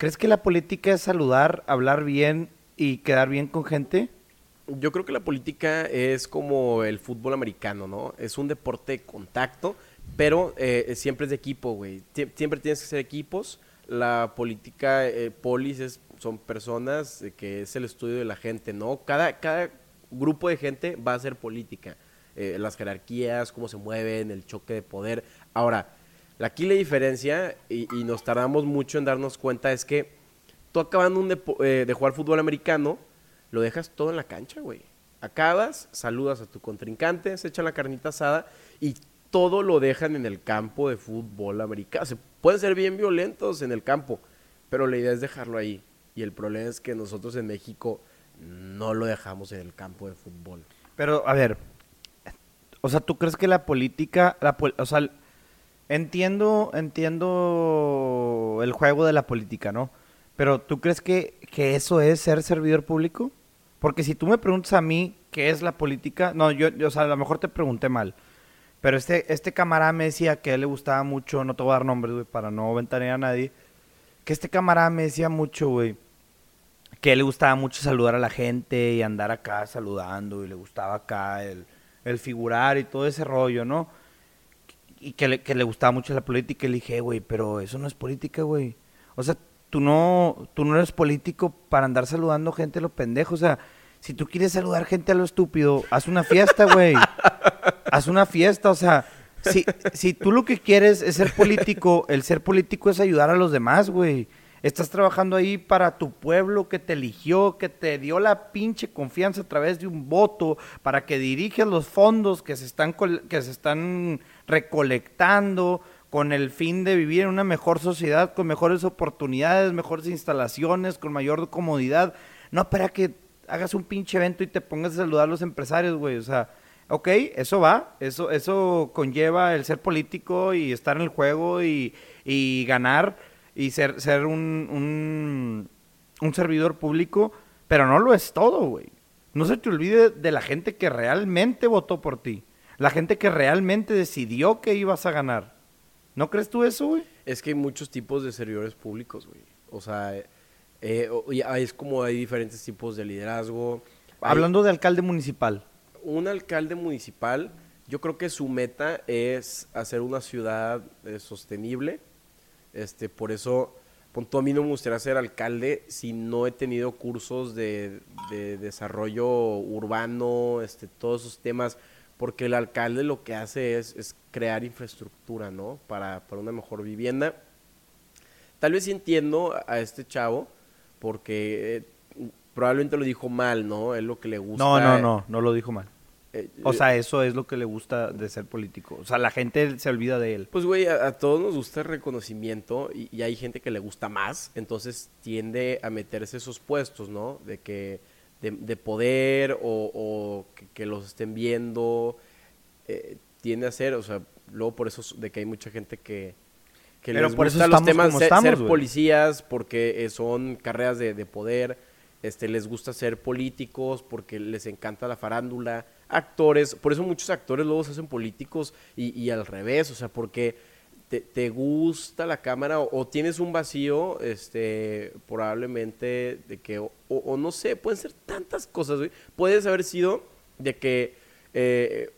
¿Crees que la política es saludar, hablar bien y quedar bien con gente? Yo creo que la política es como el fútbol americano, ¿no? Es un deporte de contacto, pero eh, siempre es de equipo, güey. Sie- Siempre tienes que ser equipos. La política, eh, polis, es- son personas eh, que es el estudio de la gente, ¿no? Cada, cada grupo de gente va a hacer política. Las jerarquías, cómo se mueven, el choque de poder. Ahora, aquí la diferencia, y, nos tardamos mucho en darnos cuenta, es que tú acabando un depo- eh, de jugar fútbol americano, lo dejas todo en la cancha, güey. Acabas, saludas a tu contrincante, se echan la carnita asada y todo lo dejan en el campo de fútbol americano. Se pueden ser bien violentos en el campo, pero la idea es dejarlo ahí. Y el problema es que nosotros en México no lo dejamos en el campo de fútbol. Pero, a ver. O sea, ¿tú crees que la política. La, o sea, entiendo, entiendo el juego de la política, ¿no? Pero ¿tú crees que, que eso es ser servidor público? Porque si tú me preguntas a mí qué es la política. No, yo, yo, o sea, a lo mejor te pregunté mal. Pero este, este camarada me decía que a él le gustaba mucho. No te voy a dar nombres, güey, para no ventanear a nadie. Que este camarada me decía mucho, güey que a él le gustaba mucho saludar a la gente y andar acá saludando y le gustaba acá el, el figurar y todo ese rollo, ¿no? Y que le, que le gustaba mucho la política y le dije, "Eh, güey, pero eso no es política, güey. O sea, tú no, tú no eres político para andar saludando gente a lo pendejo. O sea, si tú quieres saludar gente a lo estúpido, haz una fiesta, güey. haz una fiesta, o sea, si, si tú lo que quieres es ser político, el ser político es ayudar a los demás, güey. Estás trabajando ahí para tu pueblo que te eligió, que te dio la pinche confianza a través de un voto para que diriges los fondos que se están que se están recolectando con el fin de vivir en una mejor sociedad, con mejores oportunidades, mejores instalaciones, con mayor comodidad. No para que hagas un pinche evento y te pongas a saludar a los empresarios, güey. O sea, ok, eso va, eso, eso conlleva el ser político y estar en el juego y, y ganar y ser, ser un, un, un servidor público, pero no lo es todo, güey. No se te olvide de la gente que realmente votó por ti, la gente que realmente decidió que ibas a ganar. ¿No crees tú eso, güey? Es que hay muchos tipos de servidores públicos, güey. O sea, eh, ya es como hay diferentes tipos de liderazgo. Hay- Hablando de alcalde municipal. un alcalde municipal, yo creo que su meta es hacer una ciudad eh, sostenible. Este, por eso, punto, a mí no me gustaría ser alcalde si no he tenido cursos de, de desarrollo urbano, este, todos esos temas, porque el alcalde lo que hace es, es crear infraestructura, ¿no? Para, para una mejor vivienda. Tal vez entiendo a este chavo, porque eh, probablemente lo dijo mal, ¿no? Es lo que le gusta. No, no, no, no lo dijo mal. eh, O eh, sea, eso es lo que le gusta de ser político. O sea, la gente se olvida de él. Pues, güey, a, a todos nos gusta el reconocimiento y, y hay gente que le gusta más, entonces tiende a meterse esos puestos, ¿no? De que, de, de poder o, o que, que los estén viendo. eh, tiende a ser, o sea, luego por eso es de que hay mucha gente que, que Pero les por eso gusta los temas ser, estamos, ser policías porque eh, son carreras de, de poder, este, les gusta ser políticos porque les encanta la farándula, actores, por eso muchos actores luego se hacen políticos y, y al revés, o sea, porque te, te gusta la cámara o, o tienes un vacío, este, probablemente de que, o, o- o no sé, pueden ser tantas cosas, güey. Puedes haber sido de que, eh,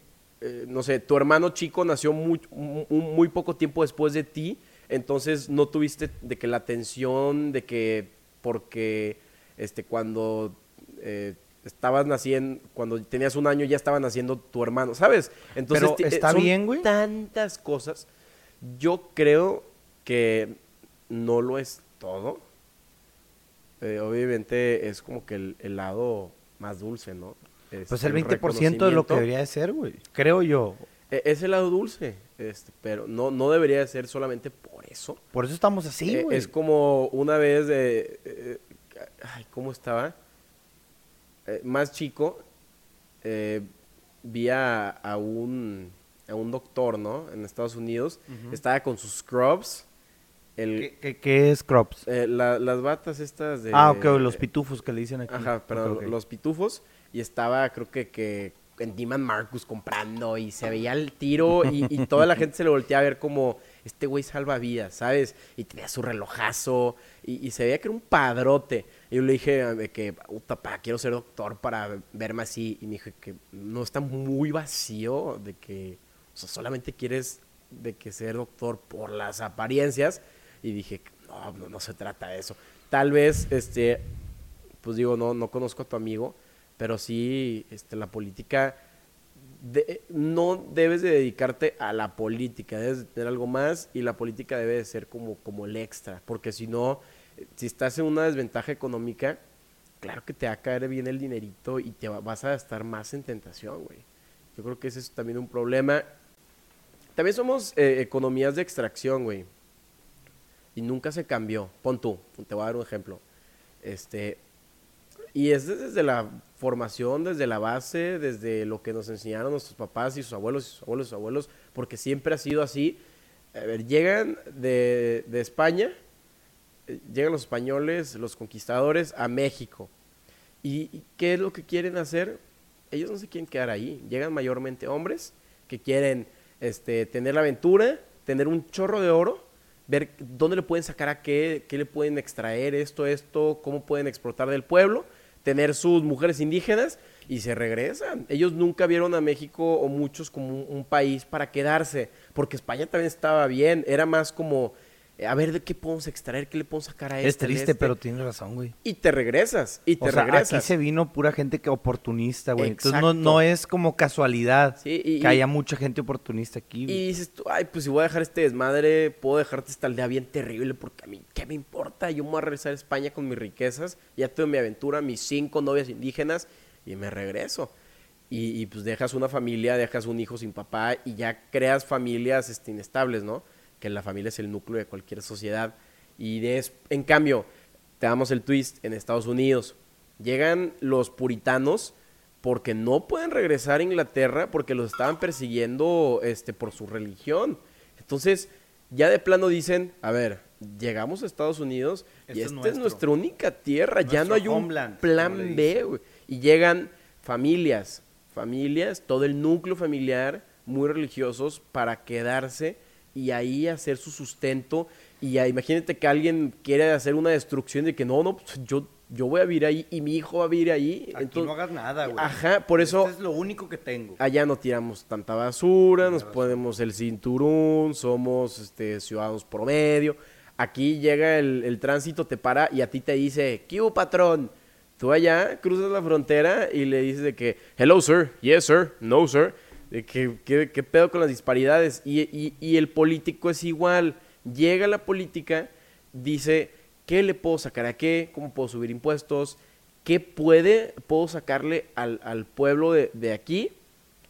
eh, no sé, tu hermano chico nació muy, mu- muy poco tiempo después de ti, entonces no tuviste de que la atención, de que, porque, este, cuando... eh, estabas naciendo, cuando tenías un año ya estaba naciendo tu hermano, ¿sabes? Entonces Pero eh, está son bien, güey. Tantas cosas. Yo creo que no lo es todo. Eh, obviamente es como que el, el lado más dulce, ¿no? Pues Este, el 20% de lo que debería de ser, güey. Creo yo. E- Es el lado dulce, este, pero no, no debería de ser solamente por eso. Por eso estamos así, Eh, güey. es como una vez de... eh, ay, ¿cómo estaba? Más chico, vi a, a un, a un doctor, ¿no? En Estados Unidos. Estaba con sus scrubs. El, ¿Qué, qué, qué es crops? eh, la- las batas estas de... ah, ok, los pitufos que le dicen aquí. Ajá, perdón, los pitufos. Y estaba, creo que, que en Diman Marcus comprando y se veía el tiro y, y toda la gente se le volteaba a ver como, este güey salva vidas, ¿sabes? Y tenía su relojazo y, y se veía que era un padrote. Y yo le dije ah, que, puta, pa, quiero ser doctor para verme así. Y me dije que no está muy vacío, de que, solamente quieres de que ser doctor por las apariencias. Y dije, no, no, se trata de eso. Tal vez, este, pues digo, no, no conozco a tu amigo, pero sí, este, la política, de- no debes de dedicarte a la política, debes de tener algo más y la política debe de ser como, como el extra, porque si no, si estás en una desventaja económica, claro que te va a caer bien el dinerito y te va- vas a estar más en tentación, güey. Yo creo que ese es también un problema. También somos eh, economías de extracción, güey. Y nunca se cambió. Pon tú, te voy a dar un ejemplo. Este, y es desde la formación, desde la base, desde lo que nos enseñaron nuestros papás y sus abuelos y sus abuelos y sus abuelos, porque siempre ha sido así. A ver, llegan de, de España, eh, llegan los españoles, los conquistadores, a México. ¿Y, y qué es lo que quieren hacer? Ellos no se quieren quedar ahí. Llegan mayormente hombres que quieren este, tener la aventura, tener un chorro de oro, ver dónde le pueden sacar a qué, qué le pueden extraer, esto, esto, cómo pueden explotar del pueblo, tener sus mujeres indígenas y se regresan. Ellos nunca vieron a México o muchos como un, un país para quedarse, porque España también estaba bien, era más como, a ver de qué podemos extraer, qué le podemos sacar a Es este, de triste, este. pero tienes razón, güey. Y te regresas, y te O sea, regresas. aquí se vino pura gente que oportunista, güey. Entonces no, es como casualidad Sí, y- que y- haya mucha gente oportunista aquí. Y güey. dices tú, ay, pues si voy a dejar este desmadre, puedo dejarte esta aldea bien terrible, porque a mí, ¿qué me importa? Yo me voy a regresar a España con mis riquezas, ya tuve mi aventura, mis cinco novias indígenas, y me regreso. Y, y, pues dejas una familia, dejas un hijo sin papá, y ya creas familias este, inestables, ¿no? Que la familia es el núcleo de cualquier sociedad. Y de en cambio, te damos el twist en Estados Unidos. Llegan los puritanos porque no pueden regresar a Inglaterra porque los estaban persiguiendo este, por su religión. Entonces, ya de plano dicen, a ver, llegamos a Estados Unidos y Esto es esta es nuestra única tierra, ya no hay un homeland, plan B. Y llegan familias, familias, todo el núcleo familiar, muy religiosos, para quedarse y ahí hacer su sustento. Y ya, imagínate que alguien quiere hacer una destrucción de que no, no, pues, yo, yo voy a vivir ahí y mi hijo va a vivir ahí. Aquí Entonces, no hagas nada, güey. Ajá, por eso Este es lo único que tengo. allá no tiramos tanta basura, nos ponemos el cinturón, somos este, ciudadanos promedio. Aquí llega el, el tránsito, te para y a ti te dice, ¿qué hubo, patrón? Tú allá cruzas la frontera y le dices de que, hello, sir, yes, sir, no, sir. De que, ¿qué, qué pedo con las disparidades? Y, y- y el político es igual. Llega la política, dice, ¿qué le puedo sacar a qué? ¿Cómo puedo subir impuestos? ¿Qué puede, puedo sacarle al, al pueblo de, de aquí?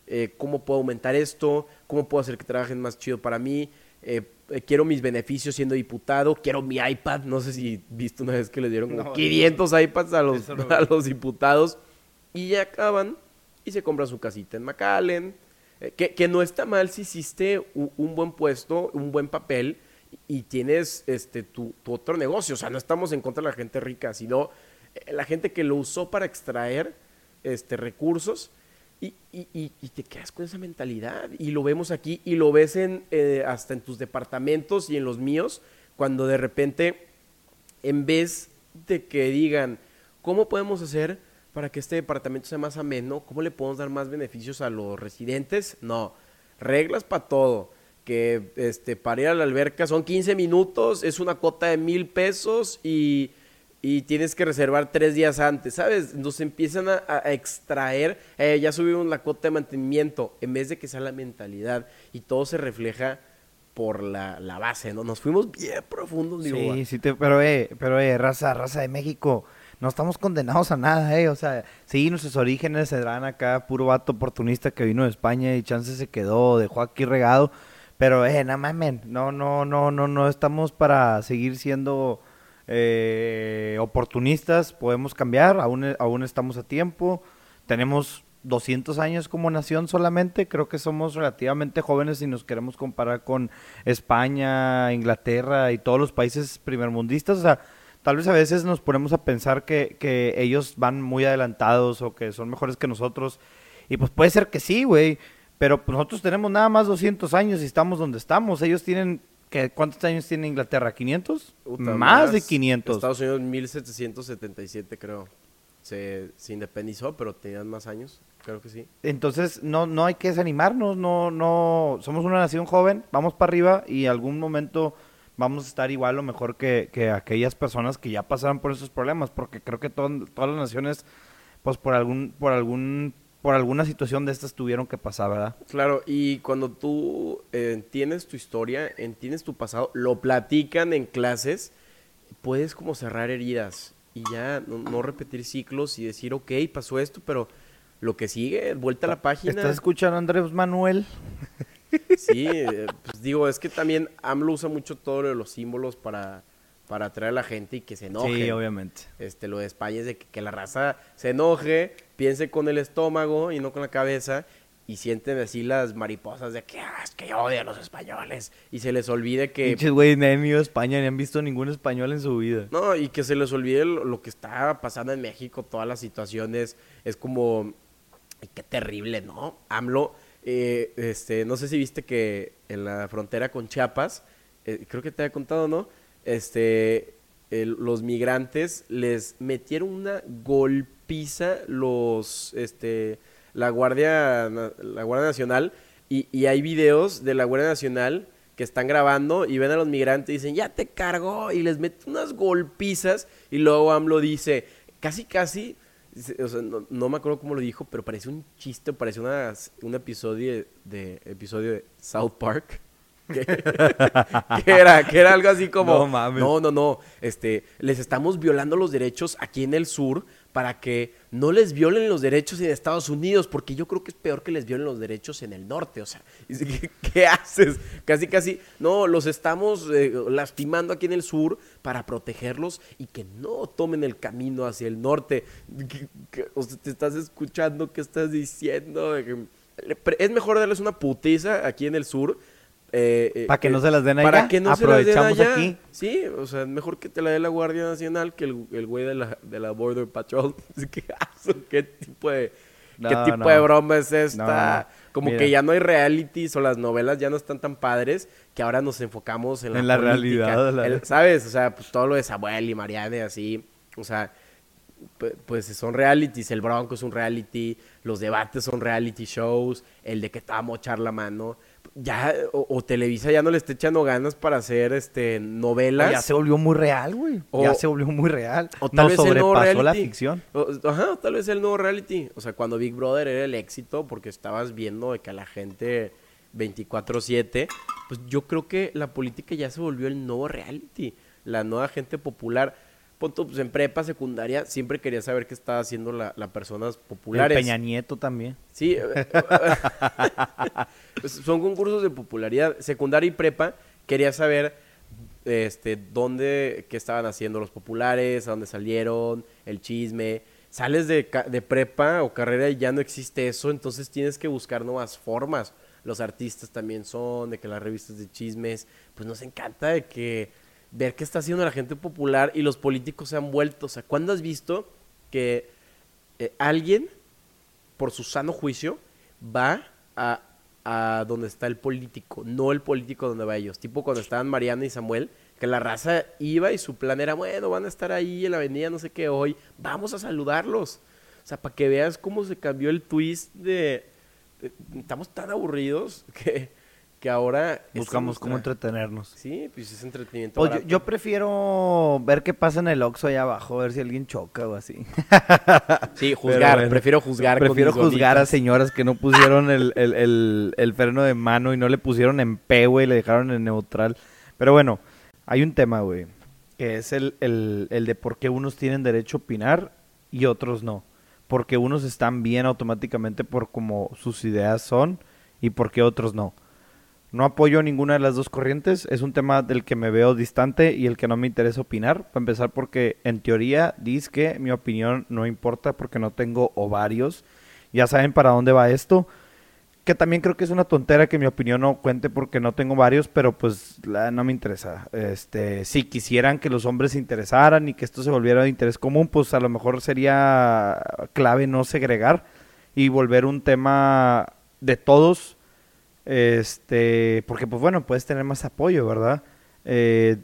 Eh, ¿Cómo puedo aumentar esto? ¿Cómo puedo hacer que trabajen más chido para mí? Eh, eh, quiero mis beneficios siendo diputado, quiero mi iPad. No sé si viste una vez que le dieron como No, 500 iPads a los, no a los diputados. Y ya acaban y se compran su casita en McAllen, que, que no está mal si hiciste un, buen puesto, un buen papel y tienes este tu, otro negocio. O sea, no estamos en contra de la gente rica, sino eh, la gente que lo usó para extraer este, recursos y- y te quedas con esa mentalidad. Y lo vemos aquí y lo ves en, eh, hasta en tus departamentos y en los míos, cuando de repente, en vez de que digan, ¿cómo podemos hacer para que este departamento sea más ameno? ¿Cómo le podemos dar más beneficios a los residentes? No, reglas para todo. Que este, para ir a la alberca son 15 minutos, es una cuota de mil pesos y, y tienes que reservar tres días antes, ¿sabes? Entonces empiezan a, a extraer, eh, ya subimos la cuota de mantenimiento, en vez de que sea la mentalidad y todo se refleja por la, la base, ¿no? Nos fuimos bien profundos, digo. Sí, sí, te- pero eh, pero eh, raza, raza de México, no estamos condenados a nada, eh, o sea, sí, nuestros orígenes se dan acá, puro vato oportunista que vino de España y chance se quedó, dejó aquí regado, pero eh, no mamen, no, no, no, no, no estamos para seguir siendo eh, oportunistas, podemos cambiar, aún, e- aún estamos a tiempo, tenemos 200 años como nación solamente, creo que somos relativamente jóvenes si nos queremos comparar con España, Inglaterra y todos los países primermundistas, o sea, tal vez a veces nos ponemos a pensar que, que ellos van muy adelantados o que son mejores que nosotros, y pues puede ser que sí, güey, pero pues nosotros tenemos nada más 200 años y estamos donde estamos, ellos tienen, ¿qué, ¿cuántos años tiene Inglaterra? ¿500? Puta, más, de 500. Estados Unidos 1777 creo. Se, se independizó, pero tenían más años, creo que sí. Entonces, no, no hay que desanimarnos, no, no, somos una nación joven, vamos para arriba y algún momento vamos a estar igual o mejor que, que aquellas personas que ya pasaron por esos problemas, porque creo que to- todas las naciones, pues por algún, por algún, por alguna situación de estas tuvieron que pasar, ¿verdad? Claro, y cuando tú eh, entiendes tu historia, entiendes tu pasado, lo platican en clases, puedes como cerrar heridas y ya no, no repetir ciclos y decir, ok, pasó esto, pero lo que sigue, vuelta a la página. ¿Estás escuchando Andrés Manuel? Sí, eh, pues digo, es que también AMLO usa mucho todo lo de los símbolos para, para atraer a la gente y que se enoje. Sí, obviamente. Este, lo de España es de que, que la raza se enoje, piense con el estómago y no con la cabeza y sienten así las mariposas de que, ah, es que yo odio a los españoles y se les olvide que... Pinches güey, ni han ido a España ni han visto ningún español en su vida. No, y que se les olvide lo, lo que está pasando en México, todas las situaciones, es como, qué terrible, ¿no? AMLO, eh, este, no sé si viste que en la frontera con Chiapas, eh, creo que te había contado, ¿no? Este, los migrantes les metieron una golpiza los, este, la Guardia, la Guardia Nacional, y, y hay videos de la Guardia Nacional que están grabando y ven a los migrantes y dicen, ya te cargó, y les mete unas golpizas, y luego AMLO dice, casi, casi, o sea, no, no me acuerdo cómo lo dijo, pero parece un chiste, parece una, un episodio de, de- episodio de South Park. que, que era, que era algo así como, No mames. no, no, no, este, les estamos violando los derechos aquí en el sur para que no les violen los derechos en Estados Unidos, porque yo creo que es peor que les violen los derechos en el norte, o sea, ¿qué, haces? Casi, casi, no, los estamos eh, lastimando aquí en el sur para protegerlos y que no tomen el camino hacia el norte. ¿Qué- qué- o te estás escuchando, ¿qué estás diciendo? Es mejor darles una putiza aquí en el sur. Eh, eh, Pa' que no se las den Para allá, que no se las den aprovechamos allá. aquí. Sí, o sea, mejor que te la dé la Guardia Nacional que el, el güey de la, de la Border Patrol. Así que, aso, ¿qué tipo de, qué tipo no. de broma es esta? No. Como Mira. que ya no hay realities o las novelas ya no están tan padres que ahora nos enfocamos en la, En la política. realidad, la- El- ¿Sabes? O sea, pues todo lo de Samuel y Mariana y así. O sea, pu- pues son realities. El Bronco es un reality. Los debates son reality shows. El de que a mochar la mano. Ya, o, o Televisa ya no le está echando ganas para hacer este novelas. Ya se volvió muy real, güey. O- ya se volvió muy real. O tal vez el nuevo sobrepasó la reality. ficción. O- ajá, o tal vez el nuevo reality. O sea, cuando Big Brother era el éxito, porque estabas viendo de que a la gente 24-7, pues yo creo que la política ya se volvió el nuevo reality. La nueva gente popular. Punto, pues en prepa, secundaria, siempre quería saber qué estaba haciendo la, las personas El populares. Peña Nieto también. Sí, eh, pues, son concursos de popularidad. Secundaria y prepa, quería saber este, dónde, qué estaban haciendo los populares, a dónde salieron, el chisme. sales de, de prepa o carrera y ya no existe eso, entonces tienes que buscar nuevas formas. Los artistas también son, de que las revistas de chismes, pues nos encanta de que ver qué está haciendo la gente popular y los políticos se han vuelto. O sea, ¿cuándo has visto que eh, alguien, por su sano juicio, va a, a donde está el político, no el político donde va ellos? Tipo cuando estaban Mariana y Samuel, que la raza iba y su plan era, bueno, van a estar ahí en la avenida, no sé qué, hoy, vamos a saludarlos. O sea, para que veas cómo se cambió el twist de... de- estamos tan aburridos que, que ahora... Buscamos cómo entretenernos. Sí, pues es entretenimiento. Pues yo, prefiero ver qué pasa en el Oxxo allá abajo, ver si alguien choca o así. Sí, juzgar, prefiero juzgar. Prefiero juzgar a señoras que no pusieron el, el- el- el freno de mano y no le pusieron en P, güey, le dejaron en neutral. Pero bueno, hay un tema, güey, que es el, el- el de por qué unos tienen derecho a opinar y otros no. Porque unos están bien automáticamente por como sus ideas son y por qué otros no. No apoyo ninguna de las dos corrientes. Es un tema del que me veo distante y el que no me interesa opinar. Para empezar, porque en teoría dice que mi opinión no importa porque no tengo ovarios. Ya saben para dónde va esto. Que también creo que es una tontera que mi opinión no cuente porque no tengo varios, pero pues no me interesa. Este, si quisieran que los hombres se interesaran y que esto se volviera de interés común, pues a lo mejor sería clave no segregar y volver un tema de todos este, porque pues bueno, puedes tener más apoyo, ¿verdad? Eh,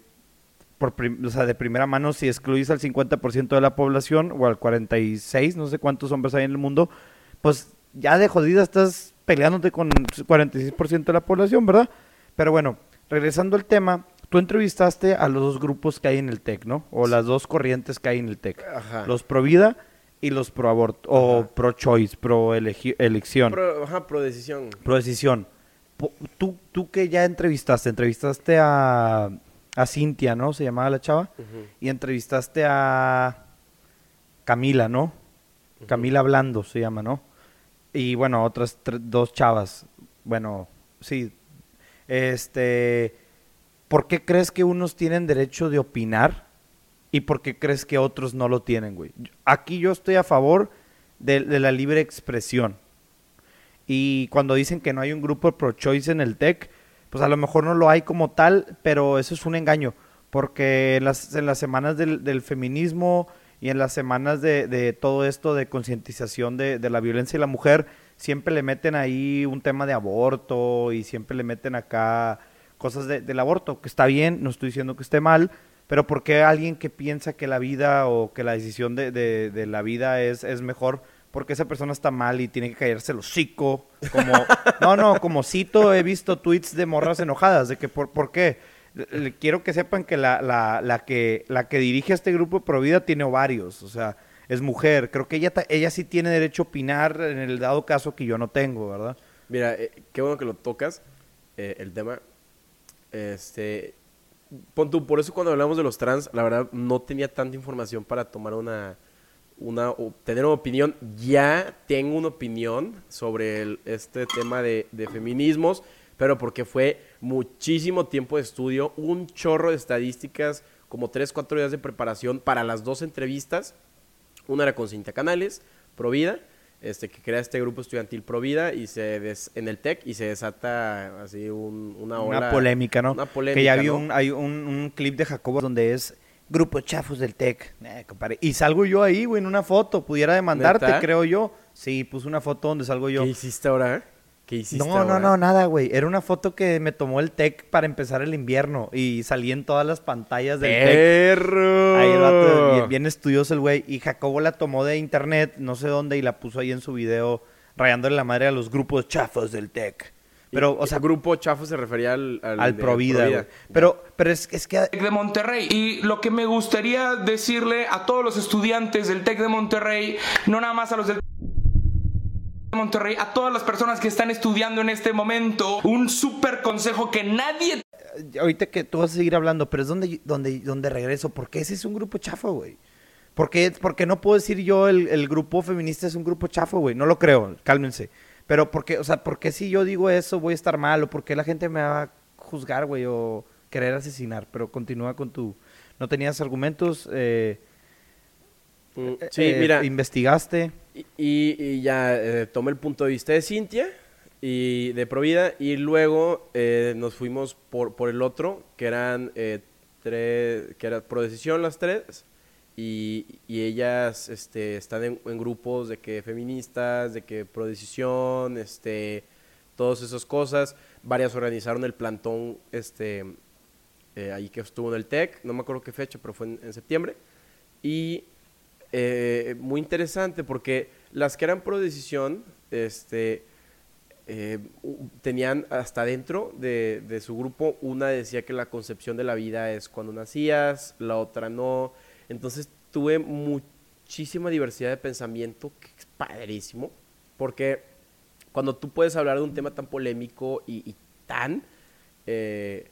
por o sea, de primera mano, si excluís al 50% de la población o al 46, no sé cuántos hombres hay en el mundo, pues ya de jodida estás peleándote con 46% de la población, ¿verdad? Pero bueno, regresando al tema, tú entrevistaste a los dos grupos que hay en el TEC, ¿no? O las dos corrientes que hay en el TEC. Ajá. Los pro vida y los pro aborto, o pro choice, pro elección. Pro, ajá, pro decisión. Pro decisión. Tú, tú que ya entrevistaste, entrevistaste a, a Cintia, ¿no? Se llamaba la chava. Y entrevistaste a Camila, ¿no? Camila Blando se llama, ¿no? Y bueno, otras dos chavas. Bueno, sí. Este, ¿por qué crees que unos tienen derecho de opinar y por qué crees que otros no lo tienen, güey? Aquí yo estoy a favor de, de la libre expresión. Y cuando dicen que no hay un grupo pro-choice en el TEC, pues a lo mejor no lo hay como tal, pero eso es un engaño. Porque en las, en las semanas del, del feminismo y en las semanas de, de todo esto de concientización de, de la violencia y la mujer, siempre le meten ahí un tema de aborto y siempre le meten acá cosas de- del aborto, que está bien, no estoy diciendo que esté mal, pero ¿por qué alguien que piensa que la vida o que la decisión de, de- de la vida es, es mejor? Porque esa persona está mal y tiene que caerse el hocico. Como, no, no, como cito, he visto tweets de morras enojadas, de que por, ¿por qué? Quiero que sepan que la, la, la que la que dirige este grupo Provida tiene ovarios, o sea, es mujer. Creo que ella, ella sí tiene derecho a opinar en el dado caso que yo no tengo, ¿verdad? Mira, eh, qué bueno que lo tocas, eh, el tema. Este, pon tú, por eso cuando hablamos de los trans, la verdad no tenía tanta información para tomar una, una tener una opinión. Ya tengo una opinión sobre el- este tema de, de feminismos, pero porque fue muchísimo tiempo de estudio, un chorro de estadísticas, como 3, 4 días de preparación para las dos entrevistas. Una era con Cintia Canales, Provida, este, que crea este grupo estudiantil Provida y se des- en el TEC y se desata así un- una ola. Una polémica, ¿no? Una polémica, que ya vi ¿no? un, hay un, un clip de Jacobo donde es grupo chafos del TEC. Eh. Y salgo yo ahí, güey, en una foto. Pudiera demandarte, ¿Neta? creo yo. Sí, puse una foto donde salgo yo. ¿Qué hiciste ahora? ¿Qué hiciste No, no, ahora? no, nada, güey. Era una foto que me tomó el TEC para empezar el invierno y salí en todas las pantallas del TEC. ¡Perro! Ahí el vato, bien, bien estudioso el güey. Y Jacobo la tomó de internet, no sé dónde, y la puso ahí en su video, rayándole la madre a los grupos chafos del TEC. Pero, o sea, grupo chafo se refería al... Al, al de Provida. Pero, pero es, es que TEC de Monterrey. Y lo que me gustaría decirle a todos los estudiantes del TEC de Monterrey, no nada más a los del de Monterrey, a todas las personas que están estudiando en este momento, un súper consejo que nadie ahorita que tú vas a seguir hablando, pero es donde, donde, donde regreso. porque ese es un grupo chafo, güey? ¿Por qué, porque no puedo decir yo el, el grupo feminista es un grupo chafo, güey? No lo creo, cálmense. Pero porque, o sea, ¿por qué si yo digo eso voy a estar mal? ¿O por qué la gente me va a juzgar, güey? O querer asesinar. Pero continúa con tu... ¿No tenías argumentos? Eh, Mm, Eh, sí, eh, mira, Investigaste. y, ya eh, tomé el punto de vista de Cintia y de Provida y luego eh, nos fuimos por, por el otro, que eran eh, tres, que era pro decisión las tres y, ellas este, están en, grupos de que feministas, de que pro decisión, este, todas esas cosas. Varias organizaron el plantón este, eh, ahí que estuvo en el TEC, no me acuerdo qué fecha, pero fue en, en septiembre. Y eh, muy interesante porque las que eran pro decisión, este, eh, tenían hasta dentro de, de su grupo, una decía que la concepción de la vida es cuando nacías, la otra no. Entonces tuve muchísima diversidad de pensamiento, que es padrísimo, porque cuando tú puedes hablar de un tema tan polémico y, tan, eh,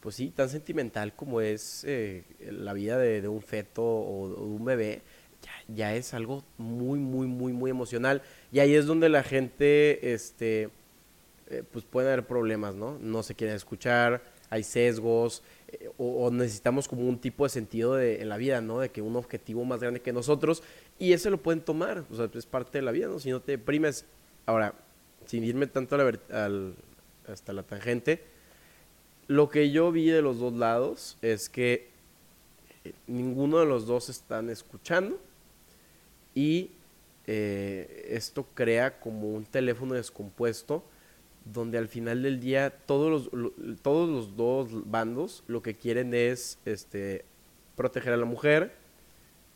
pues sí, tan sentimental como es eh, la vida de, un feto o de un bebé, ya, es algo muy, muy, muy, muy emocional. Y ahí es donde la gente, este, eh, pues puede haber problemas, ¿no? No se quieren escuchar, hay sesgos, eh, o, o necesitamos como un tipo de sentido de, en la vida, ¿no? De que un objetivo más grande que nosotros, y ese lo pueden tomar, o sea, es parte de la vida, ¿no? Si no te deprimes. Ahora, sin irme tanto a la al- hasta la tangente, lo que yo vi de los dos lados es que eh, ninguno de los dos están escuchando y eh, esto crea como un teléfono descompuesto donde al final del día todos los, lo- todos los dos bandos lo que quieren es este, proteger a la mujer,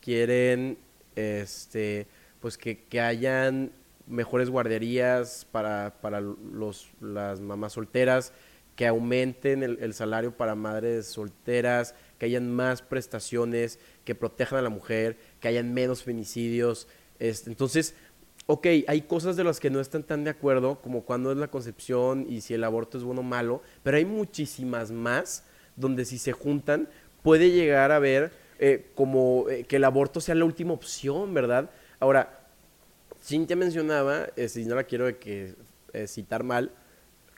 quieren este, pues que, que hayan mejores guarderías para, para los, las mamás solteras, que aumenten el, el salario para madres solteras, que hayan más prestaciones, que protejan a la mujer, que hayan menos feminicidios. Este, entonces, ok, hay cosas de las que no están tan de acuerdo, como cuando es la concepción y si el aborto es bueno o malo, pero hay muchísimas más donde si se juntan puede llegar a ver eh, como eh, que el aborto sea la última opción, ¿verdad? Ahora, Cintia mencionaba, eh, si no la quiero de que, eh, citar mal,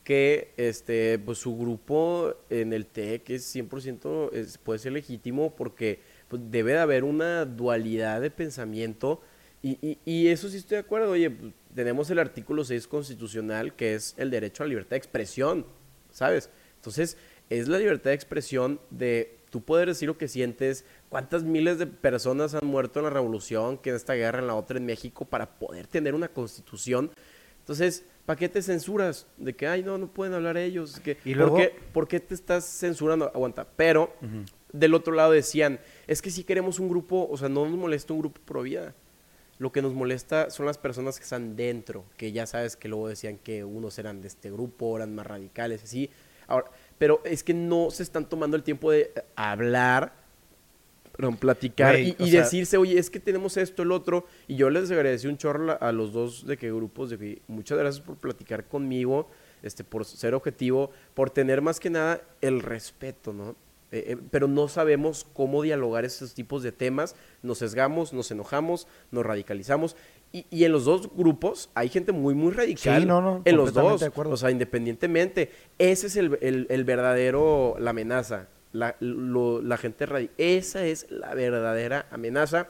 que este, pues, su grupo en el TEC es 100% es, puede ser legítimo porque pues, debe de haber una dualidad de pensamiento y, y- y eso sí estoy de acuerdo. Oye, pues, tenemos el artículo 6 constitucional que es el derecho a la libertad de expresión, ¿sabes? Entonces, es la libertad de expresión de tú poder decir lo que sientes, cuántas miles de personas han muerto en la revolución, que en esta guerra, en la otra, en México, para poder tener una constitución. Entonces, ¿para qué te censuras? De que, ay, no, no pueden hablar ellos. Que, Y ¿por, luego- qué, por qué te estás censurando? Aguanta. Pero, del otro lado decían, es que si queremos un grupo, o sea, no nos molesta un grupo pro vida. Lo que nos molesta son las personas que están dentro, que ya sabes que luego decían que unos eran de este grupo, eran más radicales, así. Ahora, pero es que no se están tomando el tiempo de eh, hablar, perdón, platicar y, o y sea- decirse, oye, es que tenemos esto, el otro. Y yo les agradecí un chorro a- a los dos de que grupos, de que muchas gracias por platicar conmigo, este, por ser objetivo, por tener más que nada el respeto, ¿no? Eh, eh, pero no sabemos cómo dialogar estos tipos de temas, nos sesgamos, nos enojamos, nos radicalizamos. Y, y en los dos grupos hay gente muy, muy radical. Sí, no, no, En los dos. de acuerdo. O sea, independientemente. Ese es el, el- el verdadero, la amenaza. La, lo- la gente radical. Esa es la verdadera amenaza.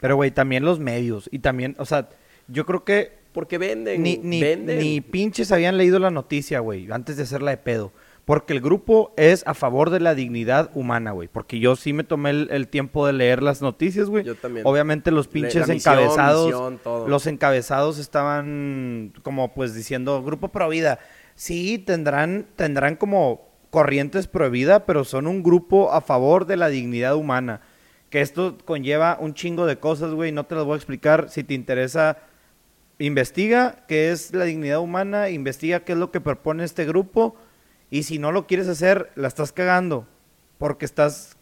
Pero, güey, también los medios. Y también, o sea, yo creo que Porque venden. ni, ni, venden. ni pinches habían leído la noticia, güey, antes de hacerla de pedo. Porque el grupo es a favor de la dignidad humana, güey. Porque yo sí me tomé el, el tiempo de leer las noticias, güey. Yo también. Obviamente los pinches misión, encabezados. misión, todo. Los encabezados estaban como pues diciendo, grupo pro vida. Sí, tendrán, tendrán como corrientes pro vida, pero son un grupo a favor de la dignidad humana. Que esto conlleva un chingo de cosas, güey. No te las voy a explicar. Si te interesa, investiga qué es la dignidad humana, investiga qué es lo que propone este grupo. Y si no lo quieres hacer, la estás cagando. Porque estás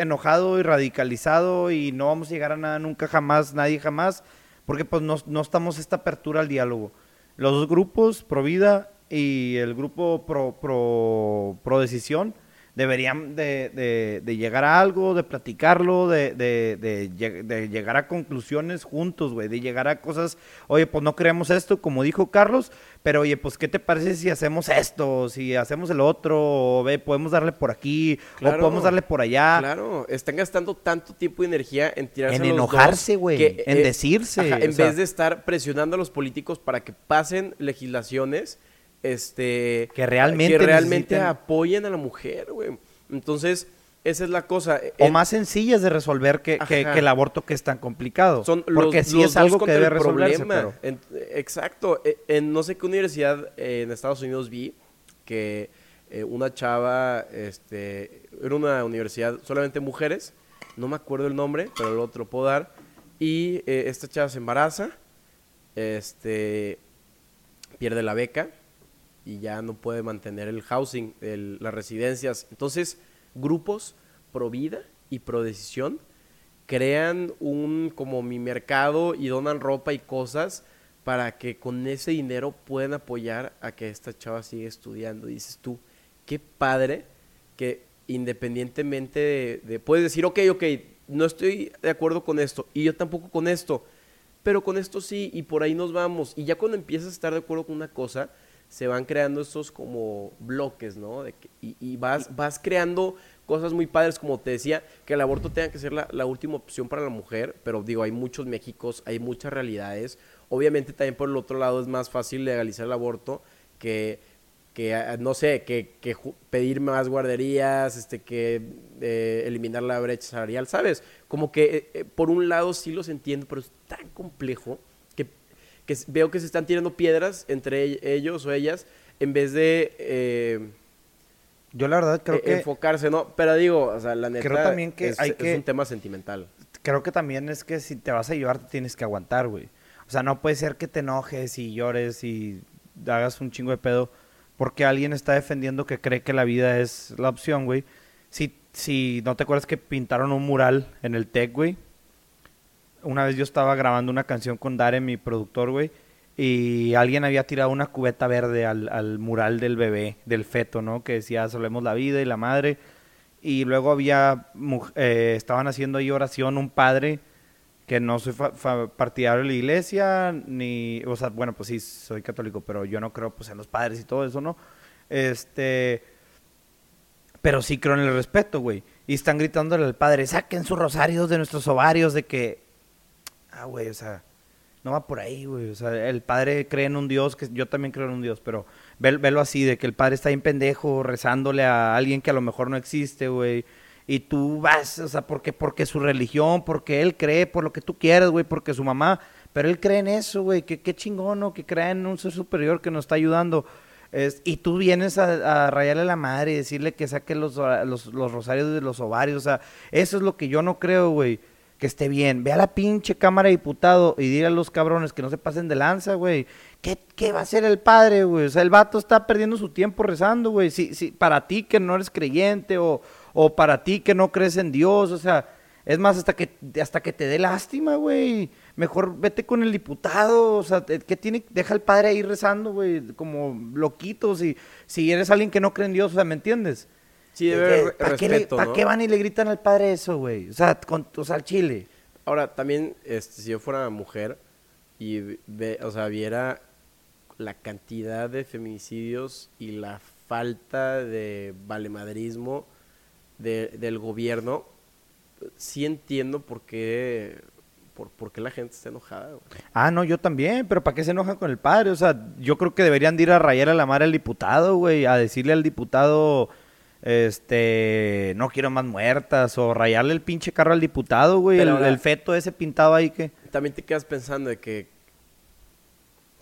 enojado y radicalizado y no vamos a llegar a nada nunca jamás, nadie jamás, porque pues no, no estamos esta apertura al diálogo. Los dos grupos, Pro Vida y el grupo Pro, pro, pro Decisión, deberían de, de, llegar a algo, de platicarlo, de, de llegar a conclusiones juntos, güey, de llegar a cosas, oye, pues no creemos esto, como dijo Carlos, pero oye, pues ¿qué te parece si hacemos esto, si hacemos el otro, o ve, podemos darle por aquí, o podemos darle por allá? Claro, están gastando tanto tiempo y energía en tirarse En enojarse, güey, en eh, decirse. en vez de estar presionando a los políticos para que pasen legislaciones este que realmente, que realmente apoyen a la mujer, güey. Entonces, esa es la cosa. O más sencillas de resolver que, el aborto que es tan complicado. Son Porque los, sí es algo que debe resolverse. Pero... exacto. E, en, no sé qué universidad en Estados Unidos vi que eh, una chava, este, era una universidad solamente mujeres, no me acuerdo el nombre, pero lo otro puedo dar. Y eh, esta chava se embaraza, este, pierde la beca y ya no puede mantener el housing, las residencias. Entonces, grupos pro vida y pro decisión crean un como mi mercado y donan ropa y cosas para que con ese dinero puedan apoyar a que esta chava siga estudiando. dices tú, qué padre que independientemente de, puedes decir, ok, ok, no estoy de acuerdo con esto y yo tampoco con esto, pero con esto sí y por ahí nos vamos. Y ya cuando empiezas a estar de acuerdo con una cosa, se van creando estos como bloques, ¿no? De y, vas, vas creando cosas muy padres, como te decía, que el aborto tenga que ser la, última opción para la mujer, pero digo, hay muchos Méxicos, hay muchas realidades. Obviamente también por el otro lado es más fácil legalizar el aborto que, que no sé, que, que pedir más guarderías, este, que eh, eliminar la brecha salarial, ¿sabes? Como que eh, eh, por un lado sí los entiendo, pero es tan complejo que veo que se están tirando piedras entre ellos o ellas en vez de... Eh, yo la verdad creo e-, que... Enfocarse, ¿no? Pero digo, o sea, la neta creo también que es, hay que, es un tema sentimental. Creo que también es que si te vas a llevar te tienes que aguantar, güey. O sea, no puede ser que te enojes y llores y hagas un chingo de pedo porque alguien está defendiendo que cree que la vida es la opción, güey. Si, si no te acuerdas que pintaron un mural en el TEC, güey, una vez yo estaba grabando una canción con Dare, mi productor, güey, y alguien había tirado una cubeta verde al, mural del bebé, del feto, ¿no? Que decía, solemos la vida y la madre. Y luego había, eh, estaban haciendo ahí oración un padre que no soy partidario de la iglesia, ni, o sea, bueno, pues sí, soy católico, pero yo no creo pues en los padres y todo eso, ¿no? Este, pero sí creo en el respeto, güey. Y están gritándole al padre, saquen sus rosarios de nuestros ovarios, de que ah, güey, o sea, no va por ahí, güey. O sea, el padre cree en un Dios, que yo también creo en un Dios, pero velo así, de que el padre está en pendejo rezándole a alguien que a lo mejor no existe, güey. Y tú vas, o sea, porque, porque su religión, porque él cree, por lo que tú quieras, güey, porque su mamá, pero él cree en eso, güey, que qué chingón, ¿no? Que cree en un ser superior que nos está ayudando. Es, y tú vienes a, a, rayarle la madre y decirle que saque los, los, los rosarios de los ovarios, o sea, eso es lo que yo no creo, güey que esté bien. Ve a la pinche Cámara de Diputado y dile a los cabrones que no se pasen de lanza, güey. ¿Qué, ¿Qué, va a hacer el padre, güey? O sea, el vato está perdiendo su tiempo rezando, güey. Si, si, para ti que no eres creyente o, o para ti que no crees en Dios, o sea, es más, hasta que, hasta que te dé lástima, güey. Mejor vete con el diputado, o sea, ¿qué tiene? Deja al padre ahí rezando, güey, como loquito, si, si eres alguien que no cree en Dios, o sea, ¿me entiendes? Sí, debe ¿Para qué, van y le gritan al padre eso, güey? O sea, con, o sea, al chile. Ahora, también, este, si yo fuera mujer y, ve, o sea, viera la cantidad de feminicidios y la falta de valemadrismo de, del gobierno, sí entiendo por qué, por, por qué la gente está enojada. Güey. Ah, no, yo también, pero ¿para qué se enojan con el padre? O sea, yo creo que deberían ir a rayar a la mar al diputado, güey, a decirle al diputado este, no quiero más muertas, o rayarle el pinche carro al diputado, güey, el, feto ese pintado ahí que... También te quedas pensando de que,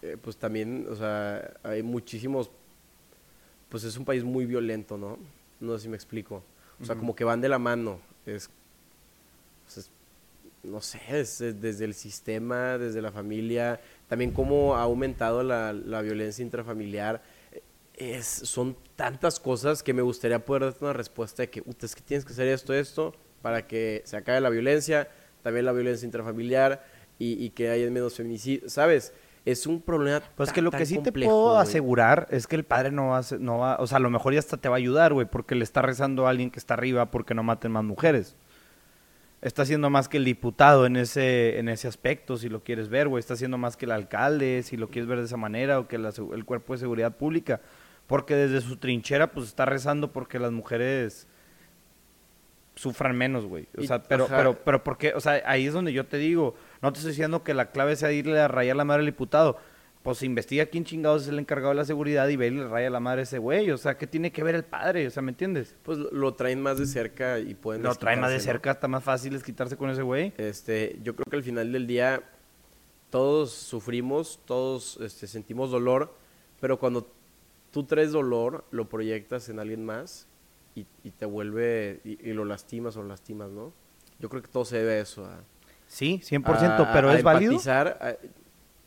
eh, pues también, o sea, hay muchísimos, pues es un país muy violento, ¿no? No sé si me explico. O sea, como que van de la mano. Es, pues no sé, es, desde el sistema, desde la familia, también cómo ha aumentado la, la violencia intrafamiliar es, son tantas cosas que me gustaría poder darte una respuesta de que, es que tienes que hacer esto, esto, para que se acabe la violencia, también la violencia intrafamiliar y, que haya menos feminicidio, ¿sabes? es un problema Pues tan- que lo que sí te puedo asegurar es que el padre no va, a ser- no va, o sea, a lo mejor ya hasta te va a ayudar, güey, porque le está rezando a alguien que está arriba porque no maten más mujeres. Está haciendo más que el diputado en ese, en ese aspecto, si lo quieres ver, güey. Está haciendo más que el alcalde, si lo quieres ver de esa manera, o que la el cuerpo de seguridad pública. Porque desde su trinchera, pues está rezando porque las mujeres sufran menos, güey. O sea, pero, ajá. pero, pero, ¿por qué? O sea, ahí es donde yo te digo, no te estoy diciendo que la clave sea irle a rayar la madre al diputado. Pues investiga quién chingados es el encargado de la seguridad y ve y le raya la madre a ese güey. O sea, ¿qué tiene que ver el padre? O sea, ¿me entiendes? Pues lo, traen más de cerca y pueden Lo trae más de cerca, está más fácil es quitarse con ese güey. Este, yo creo que al final del día todos sufrimos, todos este, sentimos dolor, pero cuando tú traes dolor, lo proyectas en alguien más y, y te vuelve, y, y lo lastimas o lastimas, ¿no? Yo creo que todo se debe a eso. A, Sí, 100%, a- pero a es válido. empatizar,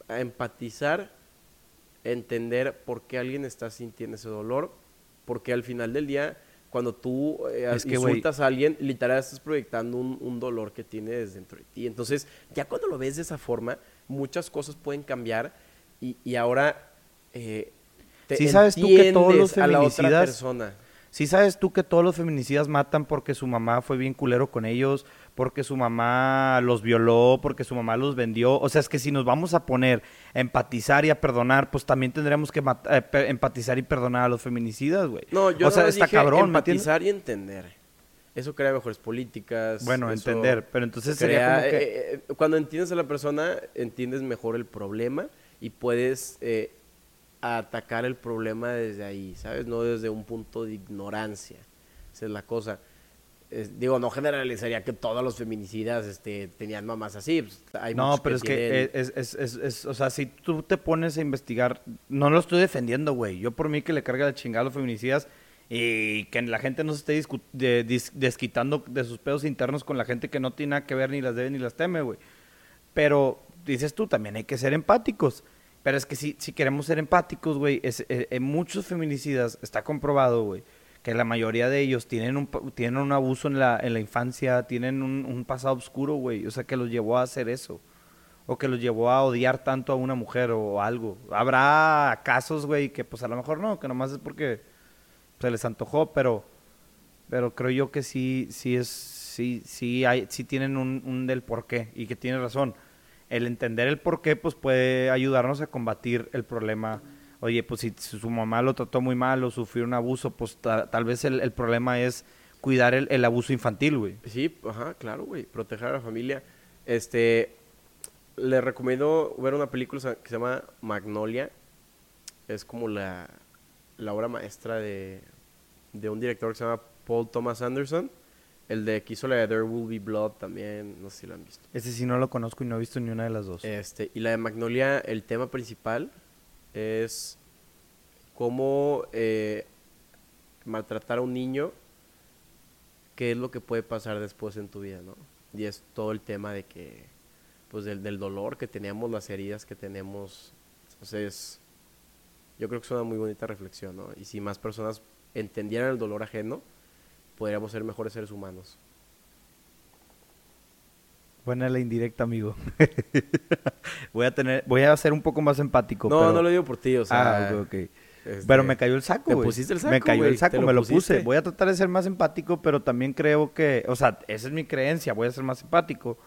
A, a empatizar, entender por qué alguien está sintiendo ese dolor, porque al final del día, cuando tú eh, Es que, insultas a alguien, literal estás proyectando un, un dolor que tienes dentro de ti. Entonces, ya cuando lo ves de esa forma, muchas cosas pueden cambiar y, y ahora eh, te Sí sabes tú que todos los feminicidas- persona. Si sabes tú que todos los feminicidas matan porque su mamá fue bien culero con ellos, porque su mamá los violó, porque su mamá los vendió. O sea, es que si nos vamos a poner a empatizar y a perdonar, pues también tendremos que eh, empatizar y perdonar a los feminicidas, güey. No, yo o sea, está dije cabrón, empatizar y entender. Eso crea mejores políticas. Bueno, entender, pero entonces sería como que... eh, eh, cuando entiendes a la persona, entiendes mejor el problema y puedes eh, atacar el problema desde ahí, ¿sabes? No desde un punto de ignorancia. Esa es la cosa. Es- digo, no generalizaría que todos los feminicidas este, tenían mamás así. pues, hay No, pero es que tienen- es, es, es, es- o sea, si tú te pones a investigar, no lo estoy defendiendo, güey. Yo por mí que le carga la chingada a los feminicidas y que la gente no se esté discu- de- dis- desquitando de sus pedos internos con la gente que no tiene nada que ver, ni las debe ni las teme, güey. Pero dices tú, también hay que ser empáticos. Pero es que si, si queremos ser empáticos, güey, eh, en muchos feminicidas está comprobado, güey, que la mayoría de ellos tienen un, tienen un abuso en la, en la infancia, tienen un, un pasado oscuro, güey. O sea, que los llevó a hacer eso. O que los llevó a odiar tanto a una mujer o algo. Habrá casos, güey, que pues a lo mejor no, que nomás es porque se les antojó, pero pero creo yo que sí sí es sí sí hay sí tienen un, un del porqué y que tiene razón. El entender el porqué pues puede ayudarnos a combatir el problema. Oye, pues si, su mamá lo trató muy mal o sufrió un abuso, pues ta- tal vez el, el problema es cuidar el, el abuso infantil, güey. Sí, ajá, claro, güey. Proteger a la familia. Este, le recomiendo ver una película que se llama Magnolia. Es como la, la obra maestra de, de un director que se llama Paul Thomas Anderson. El de que hizo la de There Will Be Blood también, no sé si lo han visto. Ese sí no lo conozco y no he visto ni una de las dos. Este, y la de Magnolia, el tema principal es cómo eh, maltratar a un niño, qué es lo que puede pasar después en tu vida, ¿no? Y es todo el tema de que, pues del, del dolor que tenemos, las heridas que tenemos. Entonces, yo creo que es una muy bonita reflexión, ¿no? Y si más personas entendieran el dolor ajeno, podríamos ser mejores seres humanos. Buena la indirecta, amigo. voy a tener, voy a ser un poco más empático. No, pero- no lo digo por ti, o sea... ah, ok, ok. este, Pero me cayó el saco, güey. pusiste el Me saco, cayó güey, el saco, te lo me lo pusiste. puse. Voy a tratar de ser más empático, pero también creo que, o sea, esa es mi creencia, voy a ser más empático.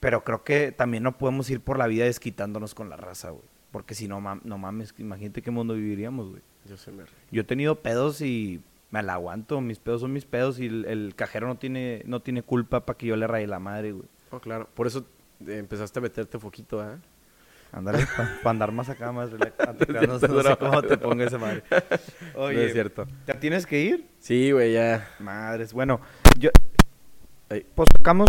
Pero creo que también no podemos ir por la vida desquitándonos con la raza, güey. Porque si no, mam- no mames, imagínate qué mundo viviríamos, güey. Yo se me río. Yo he tenido pedos y me la aguanto, mis pedos son mis pedos y el, el cajero no tiene, no tiene culpa para que yo le raye la madre, güey. No, claro. Por eso eh, empezaste a meterte foquito, ¿ah? Ándale, para andar más acá, más. No, te creas, no, cierto, no sé no. cómo te ponga esa madre. Oye, No es cierto. ¿te tienes que ir? Sí, güey, ya. Madres, bueno, yo pues tocamos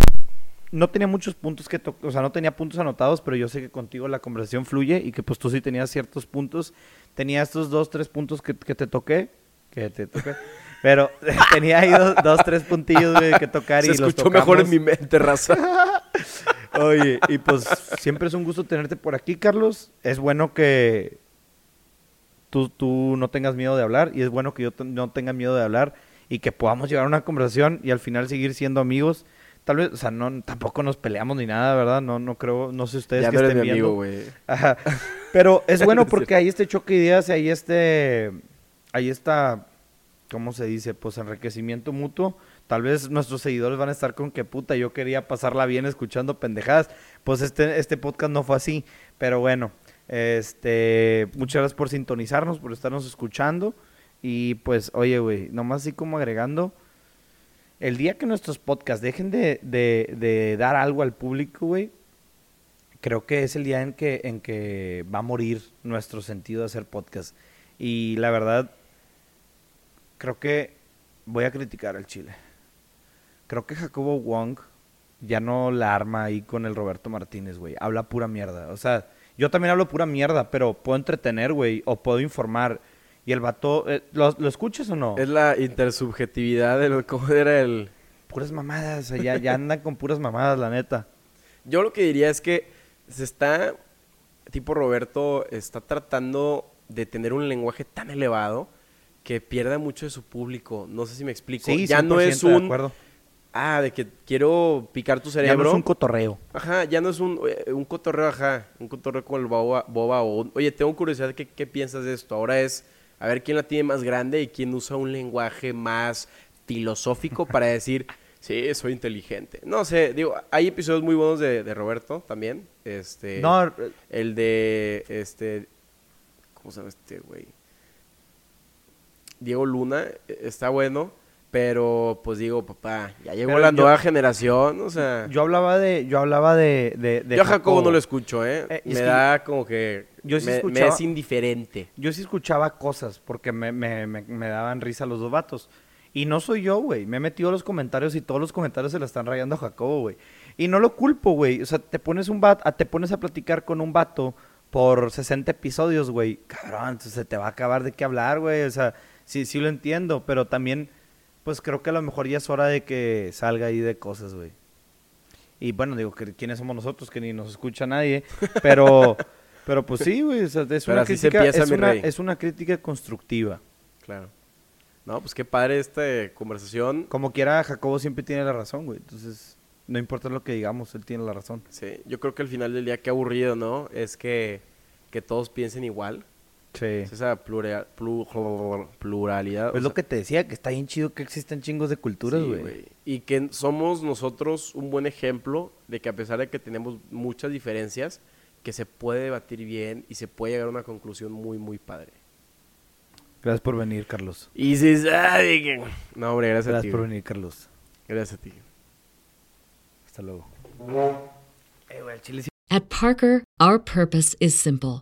no tenía muchos puntos que o sea, no tenía puntos anotados, pero yo sé que contigo la conversación fluye y que pues tú sí tenías ciertos puntos. Tenía estos dos, tres puntos que, que te toqué, que te toqué, pero tenía ahí dos, dos, tres puntillos güey, que tocar Se y los escuchó mejor en mi mente, raza. Oye, y pues siempre es un gusto tenerte por aquí, Carlos. Es bueno que tú, tú no tengas miedo de hablar y es bueno que yo no tenga miedo de hablar y que podamos llevar una conversación y al final seguir siendo amigos. Tal vez, o sea, no, tampoco nos peleamos ni nada, ¿verdad? No, no creo, no sé ustedes Ya que no eres estén mi viendo. amigo, güey. Ajá. Pero es bueno porque hay este choque de ideas y hay este, hay esta, ¿cómo se dice? Pues enriquecimiento mutuo. Tal vez nuestros seguidores van a estar con que puta, yo quería pasarla bien escuchando pendejadas. Pues este, este podcast no fue así. Pero bueno, este, muchas gracias por sintonizarnos, por estarnos escuchando. Y pues, oye, güey, nomás así como agregando, el día que nuestros podcasts dejen de, de, de dar algo al público, güey, creo que es el día en que, en que va a morir nuestro sentido de hacer podcast. Y la verdad, creo que voy a criticar al Chile. Creo que Jacobo Wong ya no la arma ahí con el Roberto Martínez, güey. Habla pura mierda. O sea, yo también hablo pura mierda, pero puedo entretener, güey, o puedo informar. Y el vato, eh, ¿lo, ¿lo escuchas o no? Es la intersubjetividad de lo cómo era el... Puras mamadas, o sea, ya, ya andan con puras mamadas, la neta. Yo lo que diría es que se está, tipo Roberto, está tratando de tener un lenguaje tan elevado que pierda mucho de su público. No sé si me explico. Sí, ya no 100% es de un... acuerdo. Ah, de que quiero picar tu Ya cerebro. no es un cotorreo. Ajá, ya no es un, eh, un cotorreo, ajá, un cotorreo con el boba, boba o, un- oye, tengo curiosidad, ¿qué, ¿qué piensas de esto? Ahora es, a ver quién la tiene más grande y quién usa un lenguaje más filosófico para decir, sí, soy inteligente. No sé, digo, hay episodios muy buenos de, de Roberto también, este, No, el de, este, ¿cómo se llama este güey? Diego Luna, eh, está bueno, pero pues digo, papá, ya llegó Pero la yo- nueva generación, o sea... yo hablaba de, yo hablaba de, de, de Yo a Jacobo no lo escucho, ¿eh? Eh, me da como que... yo sí me, me escuchaba- es indiferente. Yo sí escuchaba cosas porque me, me, me, me daban risa los dos vatos. Y no soy yo, güey. Me he metido a los comentarios y todos los comentarios se la están rayando a Jacobo, güey. Y no lo culpo, güey. O sea, te pones un bat, te pones a platicar con un vato por 60 episodios, güey. Cabrón, entonces se te va a acabar de qué hablar, güey. O sea, sí, sí lo entiendo, pero también, pues creo que a lo mejor ya es hora de que salga ahí de cosas, güey. Y bueno, digo, que ¿quiénes somos nosotros? Que ni nos escucha nadie. Pero, pero pues sí, güey. o sea, es, una crítica, empieza, es, mi una, rey. es una crítica constructiva. Claro. No, pues qué padre esta conversación. Como quiera, Jacobo siempre tiene la razón, güey. Entonces, no importa lo que digamos, él tiene la razón. Sí, yo creo que al final del día, qué aburrido, ¿no? Es que, que todos piensen igual. Sí. Es esa plural- plu- pluralidad. o Es lo sea, que te decía, que está bien chido que existen chingos de culturas, sí, güey. Y que somos nosotros un buen ejemplo de que a pesar de que tenemos muchas diferencias, que se puede debatir bien y se puede llegar a una conclusión muy, muy padre. Gracias por venir, Carlos. Y si... ay, que- No, hombre, gracias, a Gracias ti. por güey. venir, Carlos. Gracias a ti. Hasta luego. At Parker, our purpose is simple.